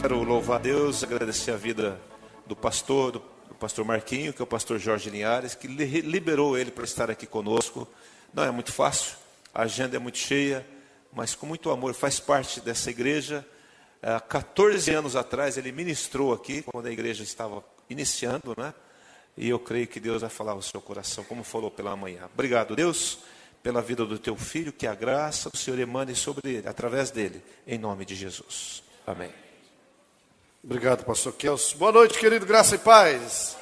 quero louvar a Deus, agradecer a vida do pastor, do, pastor Marquinho, que é o pastor Jorge Linhares, que li, liberou ele para estar aqui conosco. Não é muito fácil, a agenda é muito cheia, mas com muito amor, faz parte dessa igreja. Há 14 anos atrás ele ministrou aqui, quando a igreja estava iniciando, né? E eu creio que Deus vai falar ao seu coração, como falou pela manhã. Obrigado, Deus, pela vida do teu filho, que a graça do Senhor emane sobre ele, através dele, em nome de Jesus. Amém. Obrigado, pastor Kelso. Boa noite, querido, graça e paz.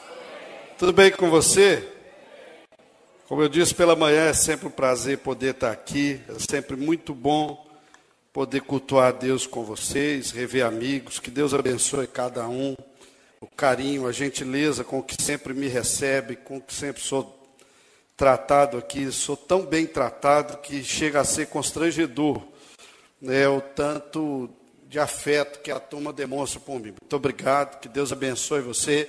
Tudo bem com você? Como eu disse pela manhã, é sempre um prazer poder estar aqui, é sempre muito bom poder cultuar a Deus com vocês, rever amigos, que Deus abençoe cada um, o carinho, a gentileza com que sempre me recebe, com que sempre sou tratado aqui, sou tão bem tratado que chega a ser constrangedor, né, o tanto de afeto que a turma demonstra por mim. Muito obrigado, que Deus abençoe você.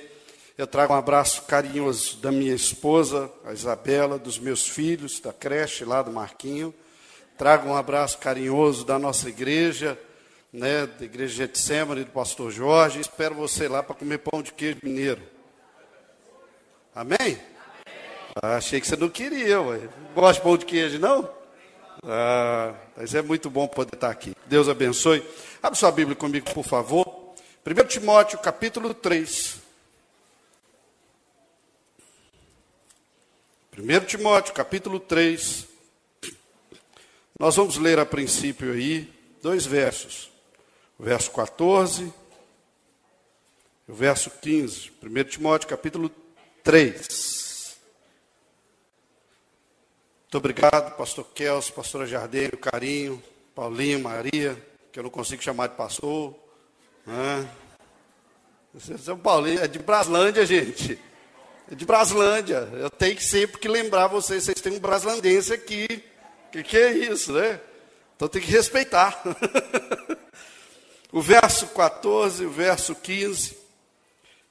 Eu trago um abraço carinhoso da minha esposa, a Isabela, dos meus filhos, da creche lá do Marquinho. Trago um abraço carinhoso da nossa igreja, né, da igreja Getsemane, do pastor Jorge. Espero você lá para comer pão de queijo mineiro. Amém? Ah, achei que você não queria, ué. Gosta de pão de queijo, não? Ah, mas é muito bom poder estar aqui. Deus abençoe. Abre sua Bíblia comigo, por favor. 1 Timóteo, capítulo 3. 1 Timóteo, capítulo 3. Nós vamos ler a princípio aí dois versos. O verso 14 e o verso 15. 1 Timóteo, capítulo 3. Muito obrigado, pastor Kelso, pastora Jardim, carinho, Paulinho, Maria que eu não consigo chamar de pastor. Né? São Paulo é de Braslândia, gente. É de Braslândia. Eu tenho que sempre que lembrar vocês, vocês têm um braslandense aqui. O que, que é isso, né? Então tem que respeitar. o verso 14, o verso 15,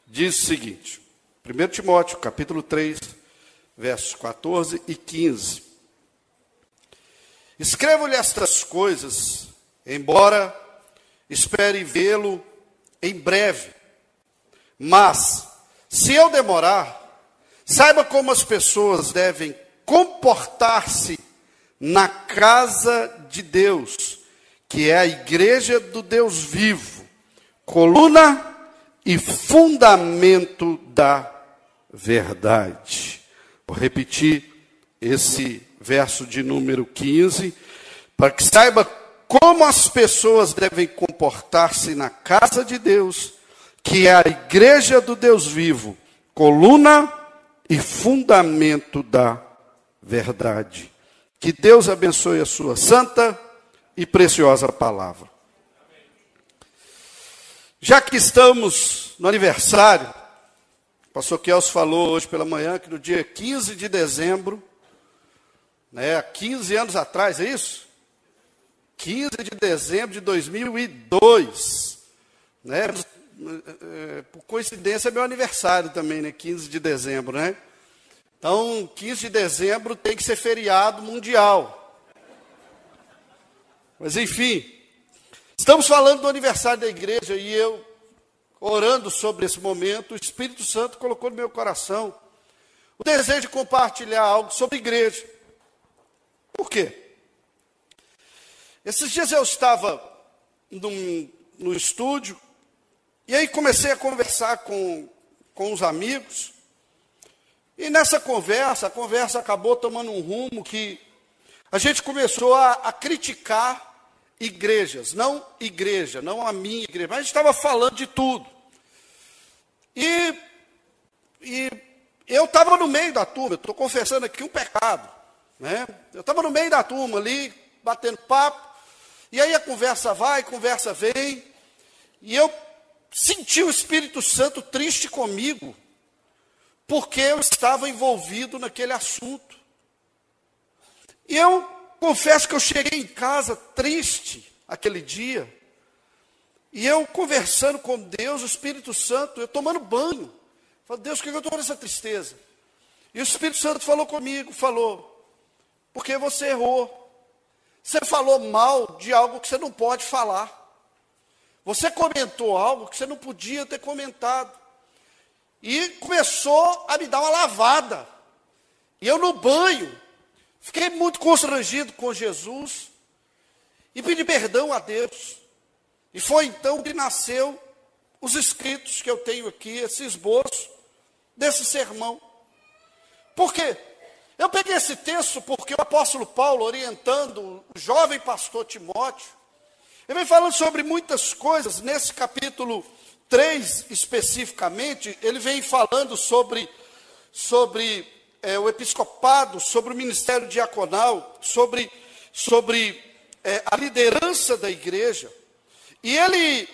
diz o seguinte: 1 Timóteo, capítulo 3, versos 14 e 15. Escrevo-lhe estas coisas embora espere vê-lo em breve. Mas, se eu demorar, saiba como as pessoas devem comportar-se na casa de Deus, que é a igreja do Deus vivo, coluna e fundamento da verdade. Vou repetir esse verso de número 15, para que saiba como as pessoas devem comportar-se na casa de Deus, que é a igreja do Deus vivo, coluna e fundamento da verdade. Que Deus abençoe a sua santa e preciosa palavra. Já que estamos no aniversário, o pastor Kelso falou hoje pela manhã que no dia 15 de dezembro, né, 15 anos atrás, é isso? 15 de dezembro de 2002. Né? É, por coincidência, é meu aniversário também, né? 15 de dezembro, né? Então, 15 de dezembro tem que ser feriado mundial. Mas, enfim, estamos falando do aniversário da igreja e eu, orando sobre esse momento, o Espírito Santo colocou no meu coração o desejo de compartilhar algo sobre igreja. Por quê? Esses dias eu estava num, no estúdio, e aí comecei a conversar com, com os amigos, e nessa conversa, a conversa acabou tomando um rumo que a gente começou a, a criticar igrejas, não igreja, não a minha igreja, mas a gente estava falando de tudo. E, e eu estava no meio da turma, estou confessando aqui um pecado. Né? Eu estava no meio da turma ali, batendo papo, e aí a conversa vai, conversa vem, e eu senti o Espírito Santo triste comigo, porque eu estava envolvido naquele assunto. E eu confesso que eu cheguei em casa triste aquele dia, e eu conversando com Deus, o Espírito Santo, eu tomando banho. Falei, Deus, por que eu estou com essa tristeza? E o Espírito Santo falou comigo, falou, porque você errou. Você falou mal de algo que você não pode falar. Você comentou algo que você não podia ter comentado. E começou a me dar uma lavada. E eu no banho, fiquei muito constrangido com Jesus e pedi perdão a Deus. E foi então que nasceu os escritos que eu tenho aqui, esse esboço desse sermão. Por quê? Eu peguei esse texto porque o apóstolo Paulo, orientando o jovem pastor Timóteo, ele vem falando sobre muitas coisas. Nesse capítulo 3, especificamente, ele vem falando sobre, sobre é, o episcopado, sobre o ministério diaconal, sobre, sobre é, a liderança da igreja. E ele,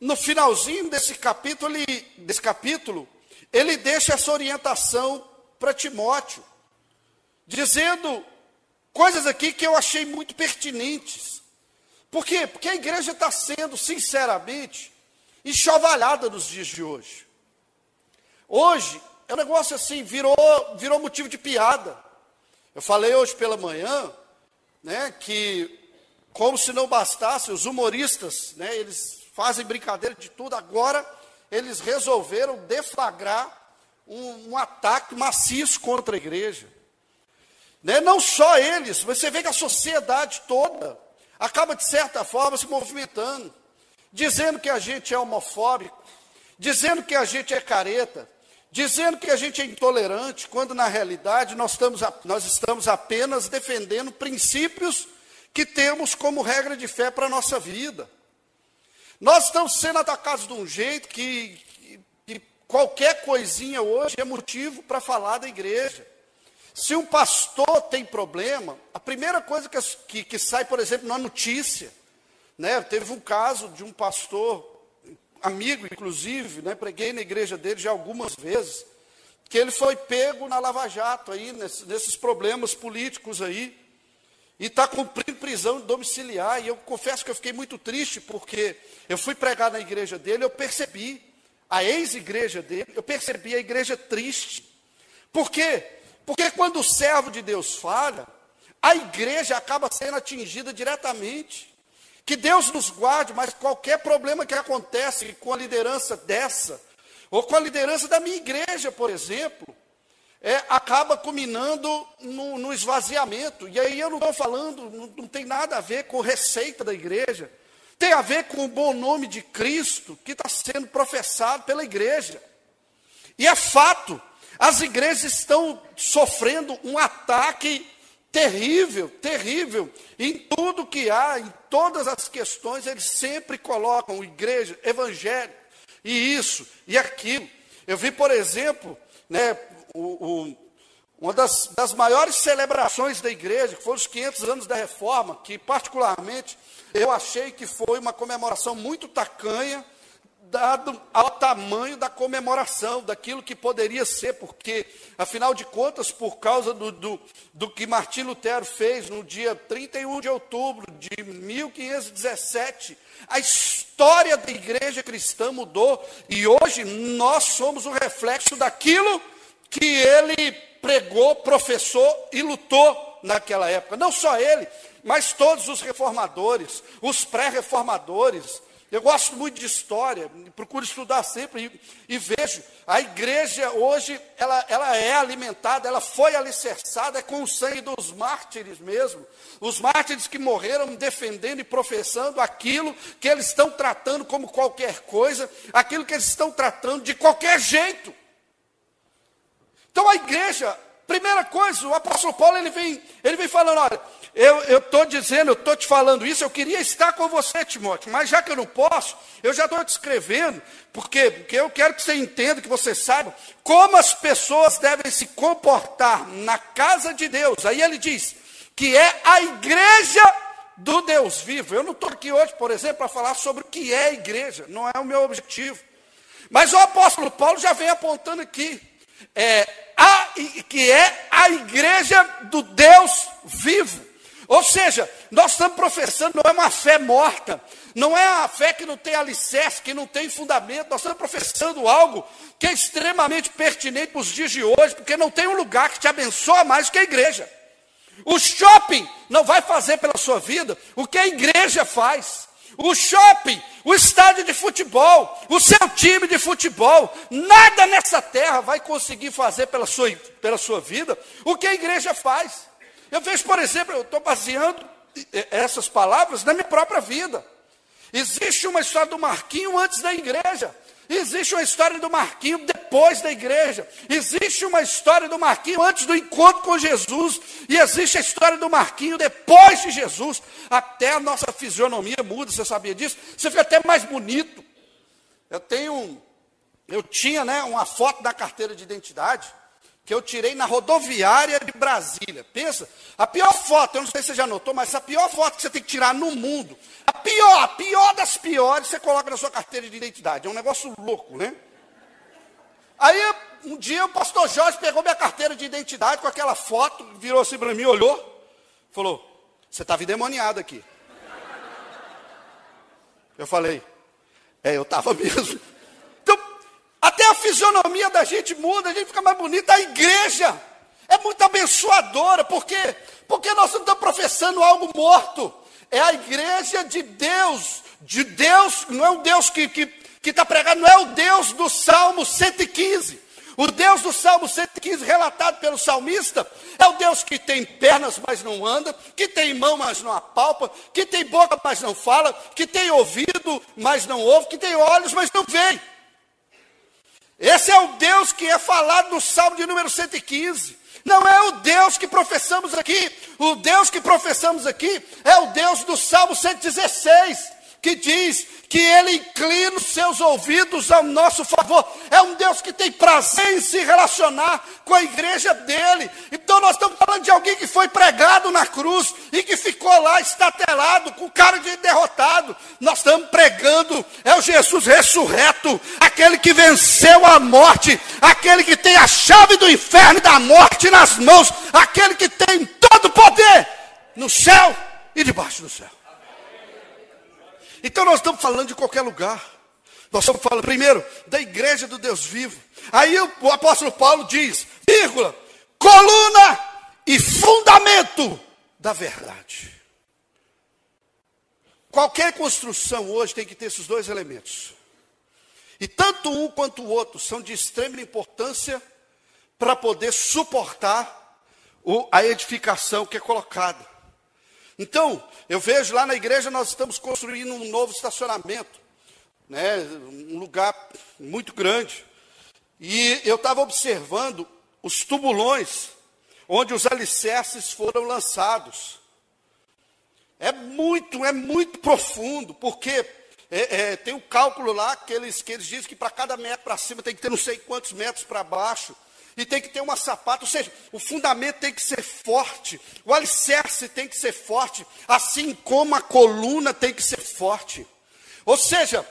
no finalzinho desse capítulo, ele, desse capítulo, ele deixa essa orientação para Timóteo, dizendo coisas aqui que eu achei muito pertinentes. Por quê? Porque a igreja está sendo, sinceramente, enxovalhada nos dias de hoje. Hoje, é um negócio assim, virou, virou motivo de piada. Eu falei hoje pela manhã, né, que como se não bastasse, os humoristas, né, eles fazem brincadeira de tudo, agora eles resolveram deflagrar um, um ataque maciço contra a igreja. Né? Não só eles, você vê que a sociedade toda acaba, de certa forma, se movimentando, dizendo que a gente é homofóbico, dizendo que a gente é careta, dizendo que a gente é intolerante, quando na realidade nós estamos, nós estamos apenas defendendo princípios que temos como regra de fé para a nossa vida. Nós estamos sendo atacados de um jeito que, que, que qualquer coisinha hoje é motivo para falar da igreja. Se um pastor tem problema, a primeira coisa que, que, que sai, por exemplo, na notícia, né, teve um caso de um pastor amigo, inclusive, né, preguei na igreja dele já algumas vezes, que ele foi pego na Lava Jato aí, nesses, nesses problemas políticos aí, e está cumprindo prisão domiciliar. E eu confesso que eu fiquei muito triste, porque eu fui pregar na igreja dele, eu percebi, a ex-igreja dele, eu percebi a igreja triste. Por quê? Porque quando o servo de Deus falha, a igreja acaba sendo atingida diretamente. Que Deus nos guarde, mas qualquer problema que acontece com a liderança dessa, ou com a liderança da minha igreja, por exemplo, é, acaba culminando no, no, esvaziamento. E aí eu não estou falando, não, não tem nada a ver com receita da igreja, tem a ver com o bom nome de Cristo que está sendo professado pela igreja. E é fato, as igrejas estão sofrendo um ataque terrível, terrível. Em tudo que há, em todas as questões, eles sempre colocam igreja, evangelho, e isso, e aquilo. Eu vi, por exemplo, né, o, o, uma das, das maiores celebrações da igreja, que foram os 500 anos da reforma, que particularmente eu achei que foi uma comemoração muito tacanha, dado ao tamanho da comemoração, daquilo que poderia ser, porque, afinal de contas, por causa do, do, do que Martim Lutero fez no dia 31 de outubro de 1517, a história da igreja cristã mudou e hoje nós somos o reflexo daquilo que ele pregou, professou e lutou naquela época. Não só ele, mas todos os reformadores, os pré-reformadores, eu gosto muito de história, procuro estudar sempre e, e, vejo. A igreja hoje, ela, ela é alimentada, ela foi alicerçada com o sangue dos mártires mesmo. Os mártires que morreram defendendo e professando aquilo que eles estão tratando como qualquer coisa, aquilo que eles estão tratando de qualquer jeito. Então a igreja, primeira coisa, o apóstolo Paulo ele vem, ele vem falando, olha, eu estou dizendo, eu estou te falando isso, eu queria estar com você, Timóteo, mas já que eu não posso, eu já estou te escrevendo, porque, porque eu quero que você entenda, que você saiba como as pessoas devem se comportar na casa de Deus. Aí ele diz que é a igreja do Deus vivo. Eu não estou aqui hoje, por exemplo, para falar sobre o que é a igreja, não é o meu objetivo. Mas o apóstolo Paulo já vem apontando aqui. É, a, que é a igreja do Deus vivo. Ou seja, nós estamos professando, não é uma fé morta, não é a fé que não tem alicerce, que não tem fundamento, nós estamos professando algo que é extremamente pertinente para os dias de hoje, porque não tem um lugar que te abençoa mais que a igreja. O shopping não vai fazer pela sua vida o que a igreja faz. o shopping, o estádio de futebol, o seu time de futebol, nada nessa terra vai conseguir fazer pela sua, pela sua vida o que a igreja faz. Eu vejo, por exemplo, eu estou baseando essas palavras na minha própria vida. Existe uma história do Marquinho antes da igreja. Existe uma história do Marquinho depois da igreja. Existe uma história do Marquinho antes do encontro com Jesus. E existe a história do Marquinho depois de Jesus. Até a nossa fisionomia muda, você sabia disso? Você fica até mais bonito. Eu tenho, eu tinha né, uma foto da carteira de identidade que eu tirei na rodoviária de Brasília. Pensa, a pior foto, eu não sei se você já notou, mas a pior foto que você tem que tirar no mundo, a pior, a pior das piores, você coloca na sua carteira de identidade. É um negócio louco, né? Aí, um dia, o pastor Jorge pegou minha carteira de identidade com aquela foto, virou assim para mim, olhou, falou: Você estava endemoniado aqui. Eu falei: É, eu estava mesmo. A fisionomia da gente muda, a gente fica mais bonita. A igreja é muito abençoadora, por quê? Porque nós não estamos professando algo morto. É a igreja de Deus, de Deus, não é o Deus que está que, que tá pregado, não é o Deus do Salmo 115. O Deus do Salmo 115, relatado pelo salmista, é o Deus que tem pernas, mas não anda, que tem mão, mas não apalpa, que tem boca, mas não fala, que tem ouvido, mas não ouve, que tem olhos, mas não vê. Esse é o Deus que é falado no Salmo de número 115. Não é o Deus que professamos aqui. O Deus que professamos aqui é o Deus do Salmo 116, que diz que ele inclina os seus ouvidos ao nosso favor. É um Deus que tem prazer em se relacionar com a igreja dele. Então nós estamos falando de alguém que foi pregado na cruz e que ficou lá estatelado, com cara de derrotado. Nós estamos pregando, é o Jesus ressurreto, aquele que venceu a morte, aquele que tem a chave do inferno e da morte nas mãos, aquele que tem todo o poder no céu e debaixo do céu. Então nós estamos falando de qualquer lugar. Nós estamos falando primeiro da igreja do Deus vivo. Aí o, apóstolo Paulo diz, vírgula, coluna e fundamento da verdade. Qualquer construção hoje tem que ter esses dois elementos. E tanto um quanto o outro são de extrema importância para poder suportar o, a edificação que é colocada. Então, eu vejo lá na igreja nós estamos construindo um novo estacionamento, né, um lugar muito grande. E eu estava observando os tubulões onde os alicerces foram lançados. É muito, é muito profundo, porque é, é, tem um cálculo lá que eles, que eles dizem que para cada metro para cima tem que ter não sei quantos metros para baixo. E tem que ter uma sapata, ou seja, o fundamento tem que ser forte, o alicerce tem que ser forte, assim como a coluna tem que ser forte. Ou seja,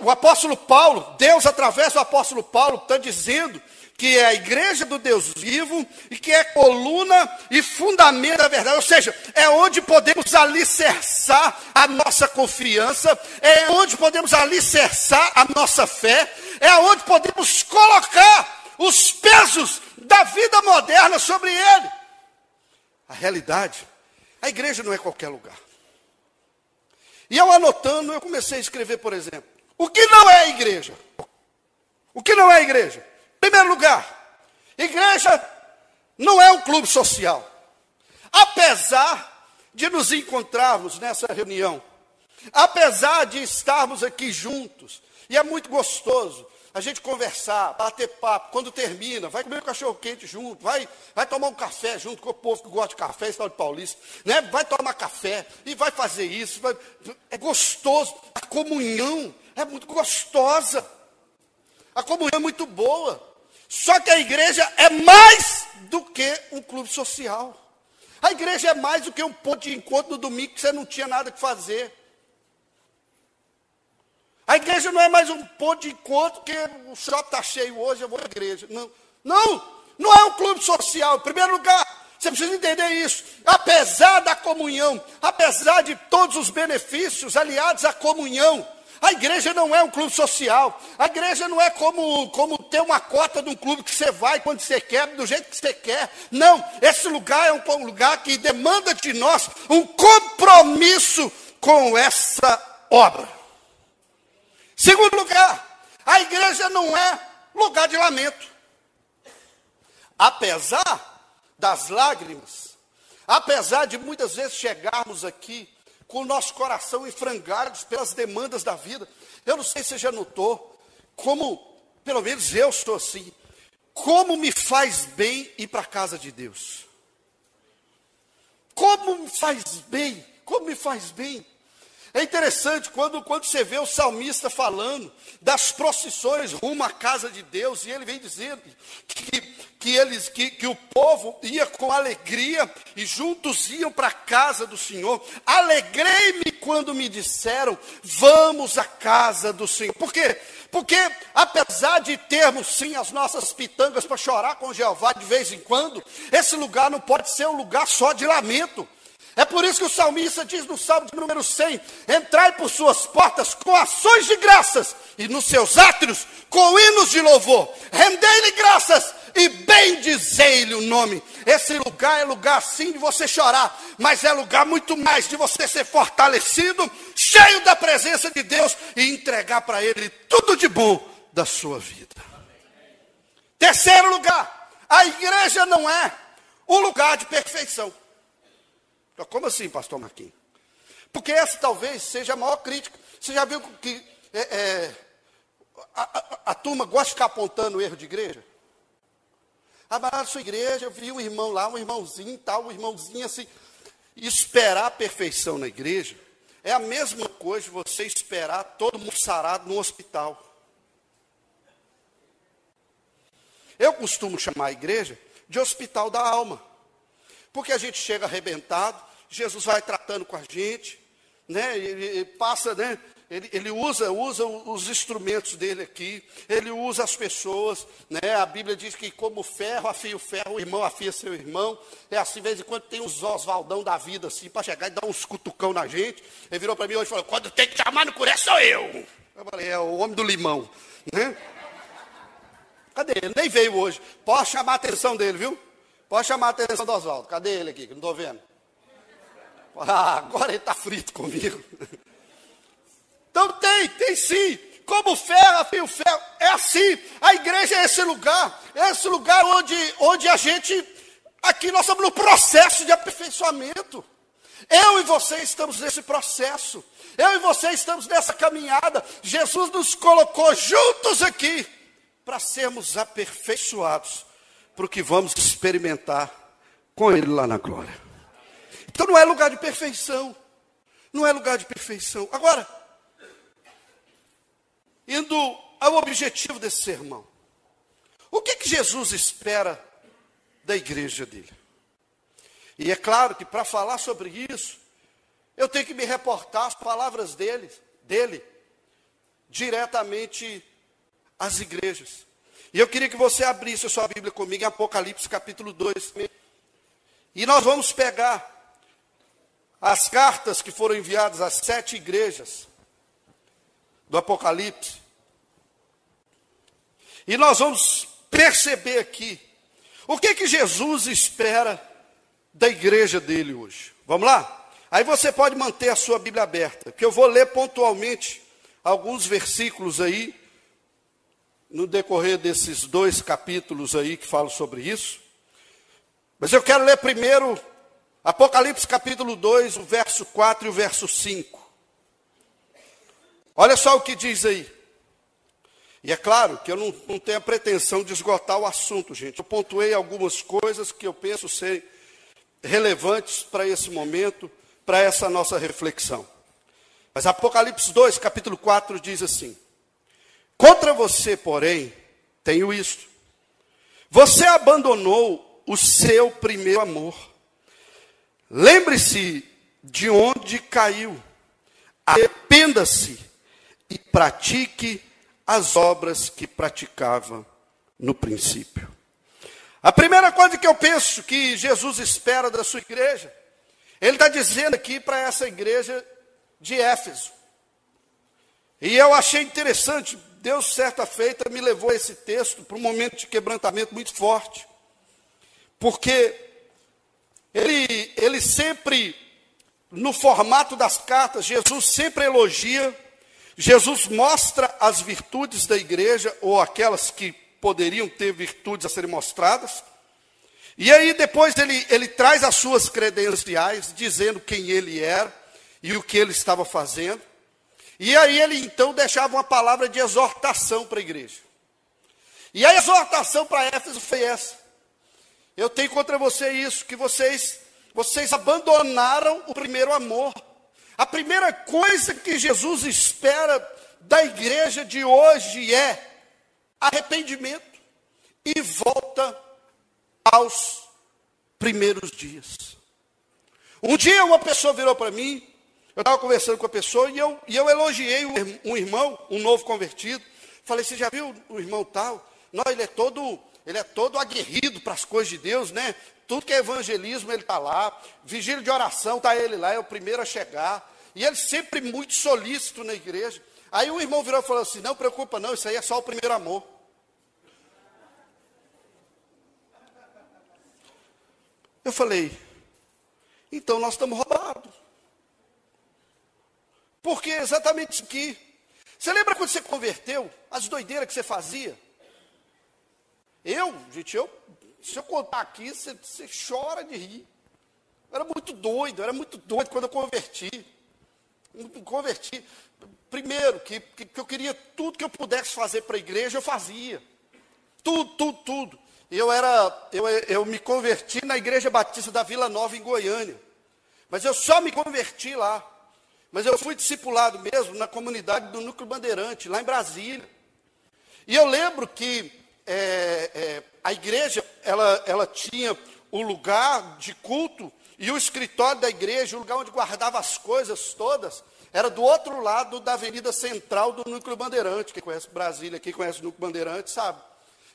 o apóstolo Paulo, Deus através do apóstolo Paulo, está dizendo que é a igreja do Deus vivo e que é coluna e fundamento da verdade, ou seja, é onde podemos alicerçar a nossa confiança, é onde podemos alicerçar a nossa fé, é onde podemos colocar os pesos da vida moderna sobre ele. A realidade, a igreja não é qualquer lugar. E eu anotando, eu comecei a escrever, por exemplo, o que não é igreja? O que não é igreja? Em primeiro lugar, igreja não é um clube social. Apesar de nos encontrarmos nessa reunião, apesar de estarmos aqui juntos, e é muito gostoso, a gente conversar, bater papo, quando termina, vai comer um cachorro quente junto, vai, vai tomar um café junto com o povo que gosta de café, tal de paulista, né? vai tomar café e vai fazer isso. Vai, é gostoso, a comunhão é muito gostosa, a comunhão é muito boa. Só que a igreja é mais do que um clube social. A igreja é mais do que um ponto de encontro no domingo que você não tinha nada que fazer. A igreja não é mais um ponto de encontro que o shopping está cheio hoje, eu vou à igreja. Não, não, não é um clube social. Em primeiro lugar, você precisa entender isso. Apesar da comunhão, apesar de todos os benefícios aliados à comunhão, a igreja não é um clube social. A igreja não é como, como ter uma cota de um clube que você vai quando você quer, do jeito que você quer. Não, esse lugar é um lugar que demanda de nós um compromisso com essa obra. Segundo lugar, a igreja não é lugar de lamento. Apesar das lágrimas, apesar de muitas vezes chegarmos aqui com o nosso coração em frangalhos pelas demandas da vida, eu não sei se você já notou, como, pelo menos eu estou assim, como me faz bem ir para a casa de Deus. Como me faz bem, como me faz bem. É interessante quando, quando você vê o salmista falando das procissões rumo à casa de Deus, e ele vem dizendo que, que, eles, que, que o povo ia com alegria e juntos iam para a casa do Senhor. Alegrei-me quando me disseram: vamos à casa do Senhor. Por quê? Porque, apesar de termos sim as nossas pitangas para chorar com Jeová de vez em quando, esse lugar não pode ser um lugar só de lamento. É por isso que o salmista diz no Salmo de número 100: Entrai por suas portas com ações de graças, e nos seus átrios com hinos de louvor. Rendei-lhe graças e bendizei-lhe o nome. Esse lugar é lugar sim de você chorar, mas é lugar muito mais de você ser fortalecido, cheio da presença de Deus e entregar para Ele tudo de bom da sua vida. Terceiro lugar, a igreja não é um lugar de perfeição. Como assim, pastor Marquinhos? Porque essa talvez seja a maior crítica. Você já viu que é, é, a, a, a, turma gosta de ficar apontando o erro de igreja? Ah, mas na sua igreja, eu vi um irmão lá, um irmãozinho tal, um irmãozinho assim. Esperar a perfeição na igreja é a mesma coisa você esperar todo mundo sarado no hospital. Eu costumo chamar a igreja de hospital da alma. Porque a gente chega arrebentado, Jesus vai tratando com a gente, né? Ele passa, né? Ele, ele, usa, usa os instrumentos dele aqui, ele usa as pessoas, né? A Bíblia diz que como ferro afia o ferro, o irmão afia seu irmão. É assim, de vez em quando tem uns Oswaldão da vida assim, para chegar e dar uns cutucão na gente. Ele virou para mim hoje e falou: quando tem que chamar no curé sou eu. Eu falei, é o homem do limão, né? Cadê ele? Nem veio hoje. Posso chamar a atenção dele, viu? Pode chamar a atenção do Oswaldo. Cadê ele aqui? Que não estou vendo. Ah, agora ele está frito comigo. Então tem, tem sim. Como ferro, fio ferro. É assim. A igreja é esse lugar. É esse lugar onde, onde a gente. Aqui nós estamos no processo de aperfeiçoamento. Eu e você estamos nesse processo. Eu e você estamos nessa caminhada. Jesus nos colocou juntos aqui para sermos aperfeiçoados para o que vamos experimentar com Ele lá na glória. Então não é lugar de perfeição. Não é lugar de perfeição. Agora, indo ao objetivo desse sermão. O que, que Jesus espera da igreja dele? E é claro que para falar sobre isso, eu tenho que me reportar as palavras dele, dele diretamente às igrejas. E eu queria que você abrisse a sua Bíblia comigo em Apocalipse capítulo 2. E nós vamos pegar as cartas que foram enviadas às sete igrejas do Apocalipse. E nós vamos perceber aqui o que que Jesus espera da igreja dele hoje. Vamos lá? Aí você pode manter a sua Bíblia aberta, que eu vou ler pontualmente alguns versículos aí no decorrer desses dois capítulos aí que falam sobre isso. Mas eu quero ler primeiro Apocalipse capítulo 2, o verso 4 e o verso 5. Olha só o que diz aí. E é claro que eu não, não tenho a pretensão de esgotar o assunto, gente. Eu pontuei algumas coisas que eu penso serem relevantes para esse momento, para essa nossa reflexão. Mas Apocalipse 2, capítulo 4 diz assim: Contra você, porém, tenho isto. Você abandonou o seu primeiro amor. Lembre-se de onde caiu. Arrependa-se e pratique as obras que praticava no princípio. A primeira coisa que eu penso que Jesus espera da sua igreja, ele está dizendo aqui para essa igreja de Éfeso. E eu achei interessante, Deus, certa feita, me levou esse texto para um momento de quebrantamento muito forte. Porque ele, ele sempre no formato das cartas, Jesus sempre elogia, Jesus mostra as virtudes da igreja, ou aquelas que poderiam ter virtudes a serem mostradas. E aí depois ele, ele traz as suas credenciais, dizendo quem ele era e o que ele estava fazendo. E aí ele então deixava uma palavra de exortação para a igreja. E a exortação para Éfeso foi essa. Eu tenho contra você isso, que vocês, vocês abandonaram o primeiro amor. A primeira coisa que Jesus espera da igreja de hoje é arrependimento e volta aos primeiros dias. Um dia uma pessoa virou para mim, eu estava conversando com a pessoa e eu, e eu elogiei um irmão, um novo convertido. Falei, você já viu o irmão tal? Não, ele é todo, ele é todo aguerrido para as coisas de Deus, né? Tudo que é evangelismo, ele está lá. Vigília de oração, está ele lá, é o primeiro a chegar. E ele sempre muito solícito na igreja. Aí o irmão virou e falou assim: Não preocupa, não, isso aí é só o primeiro amor. Eu falei: Então nós estamos roubados. Porque é exatamente isso aqui. Você lembra quando você converteu? As doideiras que você fazia? Eu, gente, eu, se eu contar aqui, você, você chora de rir. Eu era muito doido, era muito doido quando eu converti. Eu converti. Primeiro, que, que, que eu queria tudo que eu pudesse fazer para a igreja, eu fazia. Tudo, tudo, tudo. Eu, era, eu, eu me converti na Igreja Batista da Vila Nova, em Goiânia. Mas eu só me converti lá. Mas eu fui discipulado mesmo na comunidade do Núcleo Bandeirante, lá em Brasília. E eu lembro que é, é, a igreja, ela, ela tinha o lugar de culto e o escritório da igreja, o lugar onde guardava as coisas todas, era do outro lado da Avenida Central do Núcleo Bandeirante. Quem conhece Brasília, quem conhece o Núcleo Bandeirante, sabe.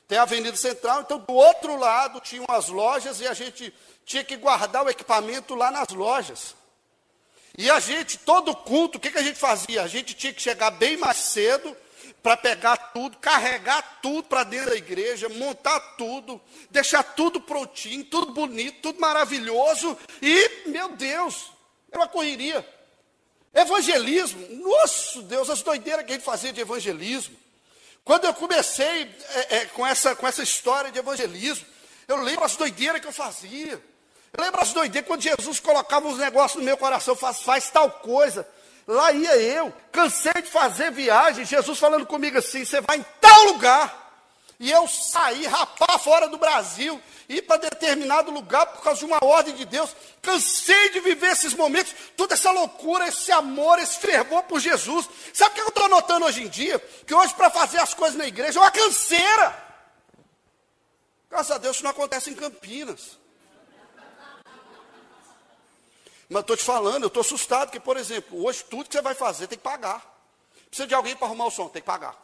Tem a Avenida Central, então do outro lado tinham as lojas e a gente tinha que guardar o equipamento lá nas lojas. E a gente, todo culto, o que, que a gente fazia? A gente tinha que chegar bem mais cedo para pegar tudo, carregar tudo para dentro da igreja, montar tudo, deixar tudo prontinho, tudo bonito, tudo maravilhoso. E, meu Deus, era uma correria. Evangelismo, nosso Deus, as doideiras que a gente fazia de evangelismo. Quando eu comecei é, é, com, essa, com essa história de evangelismo, eu lembro as doideiras que eu fazia. Lembra as doideiras quando Jesus colocava uns negócios no meu coração, faz, faz tal coisa. Lá ia eu, cansei de fazer viagem, Jesus falando comigo assim: você vai em tal lugar. E eu saí, rapar fora do Brasil, ir para determinado lugar por causa de uma ordem de Deus. Cansei de viver esses momentos, toda essa loucura, esse amor, esse fervor por Jesus. Sabe o que eu estou notando hoje em dia? Que hoje, para fazer as coisas na igreja, é uma canseira. Graças a Deus, isso não acontece em Campinas. Mas estou te falando, eu estou assustado, que, por exemplo, hoje tudo que você vai fazer tem que pagar. Precisa de alguém para arrumar o som, tem que pagar.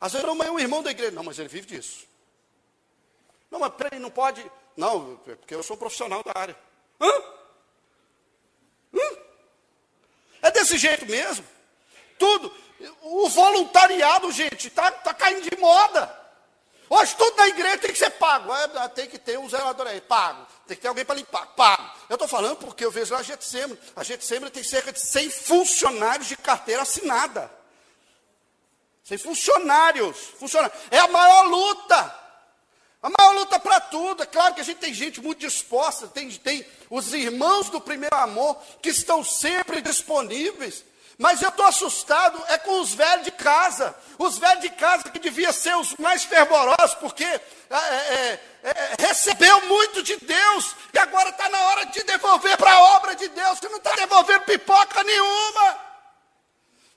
Às vezes, não, é um irmão da igreja. Não, mas ele vive disso. Não, mas peraí, não pode. Não, é porque eu sou um profissional da área. Hã? Hã? É desse jeito mesmo. Tudo. O voluntariado, gente, está tá caindo de moda. Hoje tudo na igreja tem que ser pago. É, tem que ter um zelador aí, pago. Tem que ter alguém para limpar, pago. Eu estou falando porque eu vejo lá a Getsemane. A Getsemane tem cerca de 100 funcionários de carteira assinada. 100 funcionários. funcionários. É a maior luta. A maior luta para tudo. É claro que a gente tem gente muito disposta. Tem, tem os irmãos do primeiro amor que estão sempre disponíveis. Mas eu estou assustado é com os velhos de casa. Os velhos de casa que deviam ser os mais fervorosos, porque é, é, é, é recebeu muito de Deus e agora está na hora de devolver para a obra de Deus, que não está devolvendo pipoca nenhuma.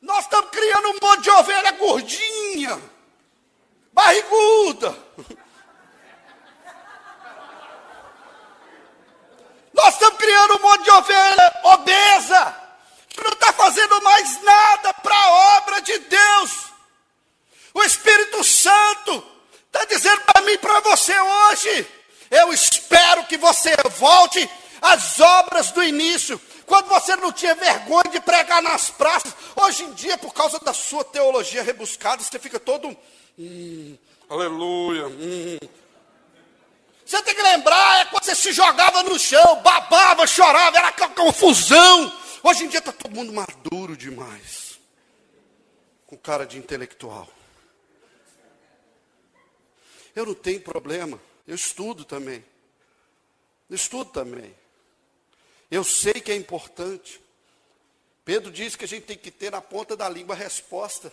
Nós estamos criando um monte de ovelha gordinha, barriguda. Nós estamos criando um monte de ovelha obesa não está fazendo mais nada para a obra de Deus. O Espírito Santo está dizendo para mim e para você hoje: eu espero que você volte às obras do início. Quando você não tinha vergonha de pregar nas praças, hoje em dia, por causa da sua teologia rebuscada, você fica todo. Hum, aleluia. Hum. Você tem que lembrar, é quando você se jogava no chão, babava, chorava, era confusão. Hoje em dia está todo mundo maduro demais. Com cara de intelectual. Eu não tenho problema. Eu estudo também. Eu estudo também. Eu sei que é importante. Pedro diz que a gente tem que ter na ponta da língua a resposta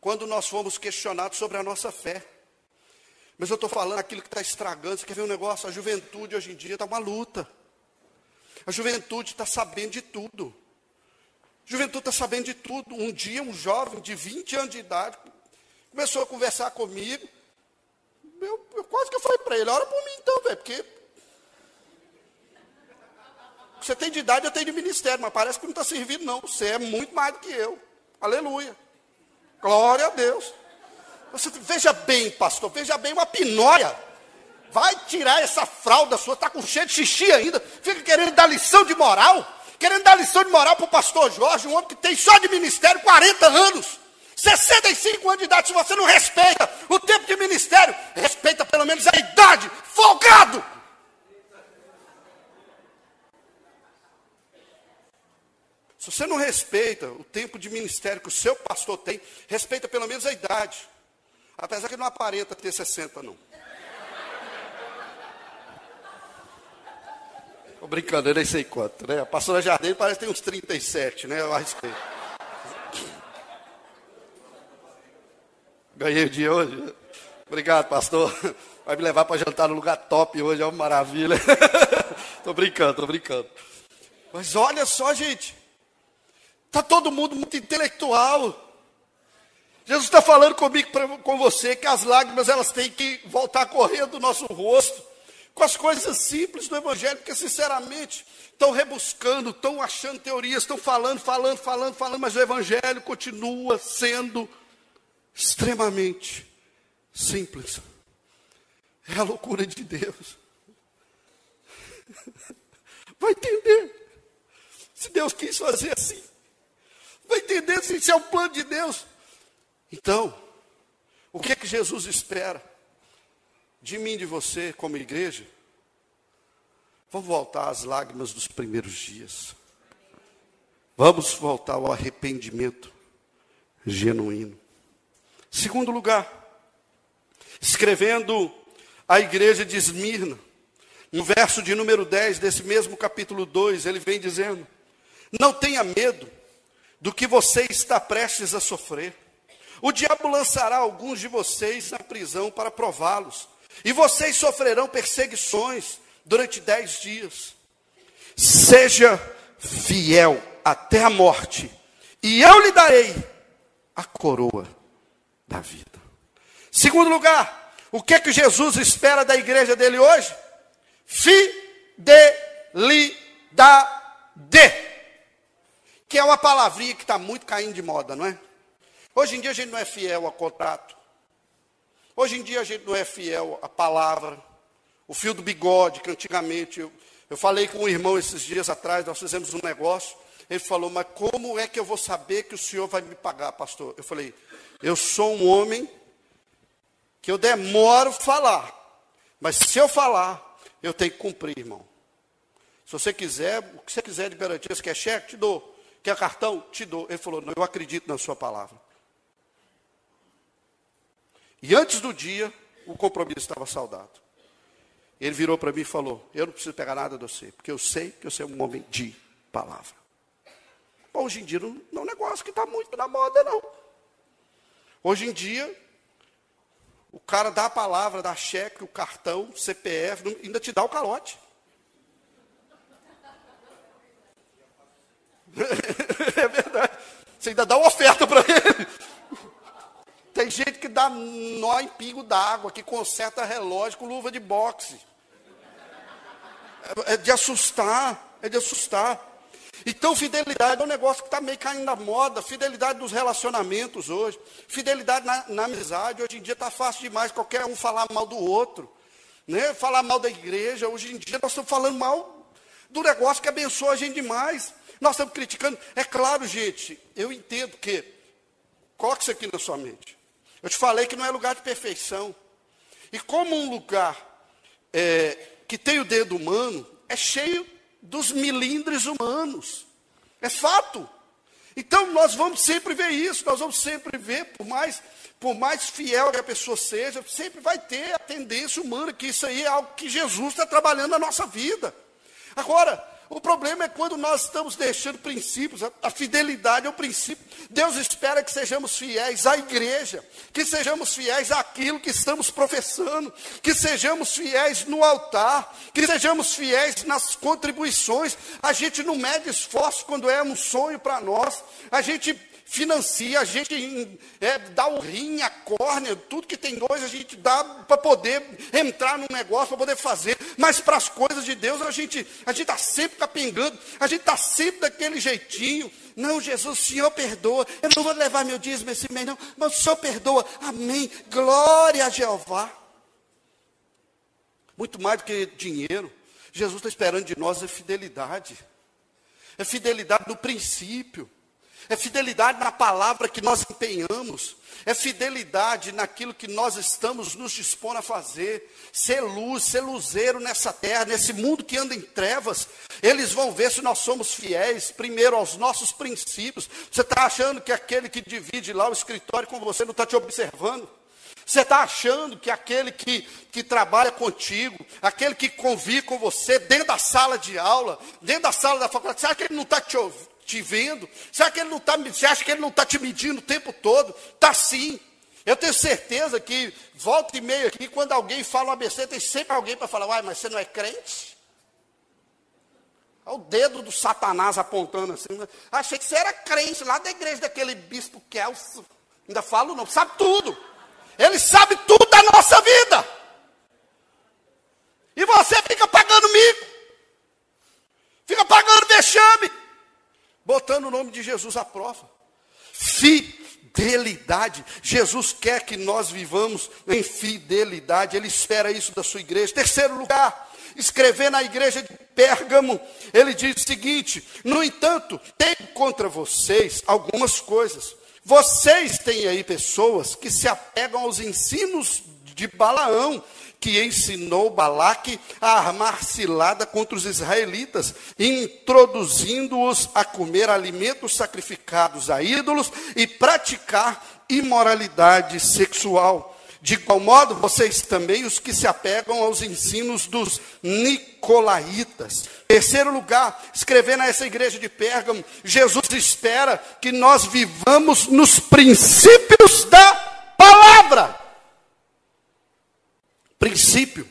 quando nós fomos questionados sobre a nossa fé. Mas eu estou falando aquilo que está estragando. Você quer ver um negócio? A juventude hoje em dia está uma luta. A juventude está sabendo de tudo. A juventude está sabendo de tudo. Um dia, um jovem de 20 anos de idade começou a conversar comigo. Eu, eu quase que eu falei para ele: ora por mim então, velho, porque você tem de idade, eu tenho de ministério, mas parece que não está servindo, não. Você é muito mais do que eu. Aleluia. Glória a Deus. Você, veja bem, pastor, veja bem uma pinóia. Vai tirar essa fralda sua, está com cheio de xixi ainda. Fica querendo dar lição de moral. Querendo dar lição de moral para o pastor Jorge, um homem que tem só de ministério 40 anos. 65 anos de idade, se você não respeita o tempo de ministério, respeita pelo menos a idade, folgado. Se você não respeita o tempo de ministério que o seu pastor tem, respeita pelo menos a idade. Apesar que não aparenta ter 60, não. Estou brincando, eu nem sei quanto, né? A pastora Jardim parece que tem uns 37, né? Eu arrisquei. Ganhei o dia hoje. Obrigado, pastor. Vai me levar para jantar no lugar top hoje, é uma maravilha. Estou brincando, estou brincando. Mas olha só, gente. Está todo mundo muito intelectual. Jesus está falando comigo, pra, com você, que as lágrimas elas têm que voltar a correr do nosso rosto, com as coisas simples do Evangelho, porque sinceramente estão rebuscando, estão achando teorias, estão falando, falando, falando, falando, mas o Evangelho continua sendo extremamente simples. É a loucura de Deus. Vai entender. Se Deus quis fazer assim. Vai entender se isso é o plano de Deus. Então, o que é que Jesus espera de mim de você como igreja? Vamos voltar às lágrimas dos primeiros dias. Vamos voltar ao arrependimento genuíno. Segundo lugar, escrevendo a igreja de Esmirna, no verso de número 10 desse mesmo capítulo 2, ele vem dizendo: Não tenha medo do que você está prestes a sofrer. O diabo lançará alguns de vocês na prisão para prová-los, e vocês sofrerão perseguições durante dez dias. Seja fiel até a morte, e eu lhe darei a coroa da vida. Segundo lugar, o que é que Jesus espera da igreja dele hoje? Fidelidade que é uma palavrinha que está muito caindo de moda, não é? Hoje em dia a gente não é fiel ao contrato. Hoje em dia a gente não é fiel à palavra. O fio do bigode, que antigamente eu, eu falei com um irmão esses dias atrás, nós fizemos um negócio. Ele falou, mas como é que eu vou saber que o senhor vai me pagar, pastor? Eu falei, eu sou um homem que eu demoro falar. Mas se eu falar, eu tenho que cumprir, irmão. Se você quiser, o que você quiser de garantia, você quer cheque? Te dou. Quer cartão? Te dou. Ele falou: Não, eu acredito na sua palavra. E antes do dia, o compromisso estava saudado. Ele virou para mim e falou: Eu não preciso pegar nada de você, porque eu sei que você é um homem de palavra. Bom, hoje em dia não, é um negócio que está muito na moda, não. Hoje em dia, o cara dá a palavra, dá cheque, o cartão, CPF, ainda te dá o calote. é verdade. Você ainda dá uma oferta para ele. Tem gente que dá nó em pingo d'água, que conserta relógio com luva de boxe. É, é de assustar, é de assustar. Então, fidelidade é um negócio que está meio caindo na moda. Fidelidade dos relacionamentos hoje. Fidelidade na, na amizade. Hoje em dia está fácil demais qualquer um falar mal do outro. Né? Falar mal da igreja. Hoje em dia nós estamos falando mal do negócio que abençoa a gente demais. Nós estamos criticando. É claro, gente, eu entendo que. Coloque isso aqui na sua mente. Eu te falei que não é lugar de perfeição. E como um lugar é, que tem o dedo humano é cheio dos milindres humanos. É fato. Então nós vamos sempre ver isso, nós vamos sempre ver, por mais, por mais fiel que a pessoa seja, sempre vai ter a tendência humana, que isso aí é algo que Jesus está trabalhando na nossa vida. Agora, o problema é quando nós estamos deixando princípios, a, a fidelidade é o princípio. Deus espera que sejamos fiéis à igreja, que sejamos fiéis àquilo que estamos professando, que sejamos fiéis no altar, que sejamos fiéis nas contribuições. A gente não mede esforço quando é um sonho para nós, a gente financia, a gente é, dá o rim, a córnea, tudo que tem dois a gente dá para poder entrar no negócio, para poder fazer. Mas para as coisas de Deus a gente a gente está sempre capengando, a gente está sempre daquele jeitinho. Não, Jesus, o Senhor perdoa. Eu não vou levar meu dízimo esse mês, não, mas o Senhor perdoa. Amém. Glória a Jeová. Muito mais do que dinheiro. Jesus está esperando de nós a fidelidade. É fidelidade no princípio é fidelidade na palavra que nós empenhamos, é fidelidade naquilo que nós estamos nos dispondo a fazer, ser luz, ser luzeiro nessa terra, nesse mundo que anda em trevas. Eles vão ver se nós somos fiéis, primeiro aos nossos princípios. Você está achando que aquele que divide lá o escritório com você não está te observando? Você está achando que aquele que, que trabalha contigo, aquele que convive com você dentro da sala de aula, dentro da sala da faculdade, você acha que ele não está te, te vendo? Será que ele não tá, você acha que ele não está te medindo o tempo todo? Está sim. Eu tenho certeza que volta e meia aqui, quando alguém fala uma besteira, tem sempre alguém para falar, uai, mas você não é crente? Olha o dedo do Satanás apontando assim. Né? Achei que você era crente lá da igreja daquele bispo Kelso. Ainda falo não, sabe tudo. Ele sabe tudo da nossa vida. E você fica pagando mico. Fica pagando vexame botando o nome de Jesus à prova. Fidelidade. Jesus quer que nós vivamos em fidelidade. Ele espera isso da sua igreja. Terceiro lugar, escrever na igreja de Pérgamo, ele diz o seguinte: No entanto, tenho contra vocês algumas coisas. Vocês têm aí pessoas que se apegam aos ensinos de Balaão, que ensinou Balaque a armar cilada contra os israelitas, introduzindo-os a comer alimentos sacrificados a ídolos e praticar imoralidade sexual. De igual modo, vocês também, os que se apegam aos ensinos dos nicolaítas. Terceiro lugar, escrevendo a essa igreja de Pérgamo, Jesus espera que nós vivamos nos princípios da palavra princípio.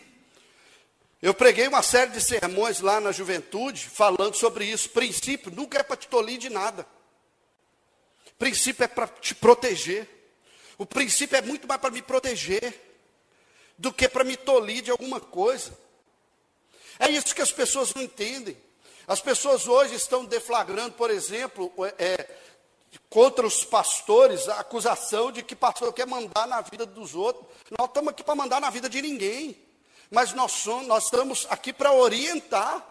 Eu preguei uma série de sermões lá na juventude falando sobre isso. Princípio nunca é para te tolir de nada. Princípio é para te proteger. O princípio é muito mais para me proteger do que para me tolir de alguma coisa. É isso que as pessoas não entendem. As pessoas hoje estão deflagrando, por exemplo, é, contra os pastores a acusação de que pastor quer mandar na vida dos outros. Nós estamos aqui para mandar na vida de ninguém. Mas nós, somos, nós estamos aqui para orientar.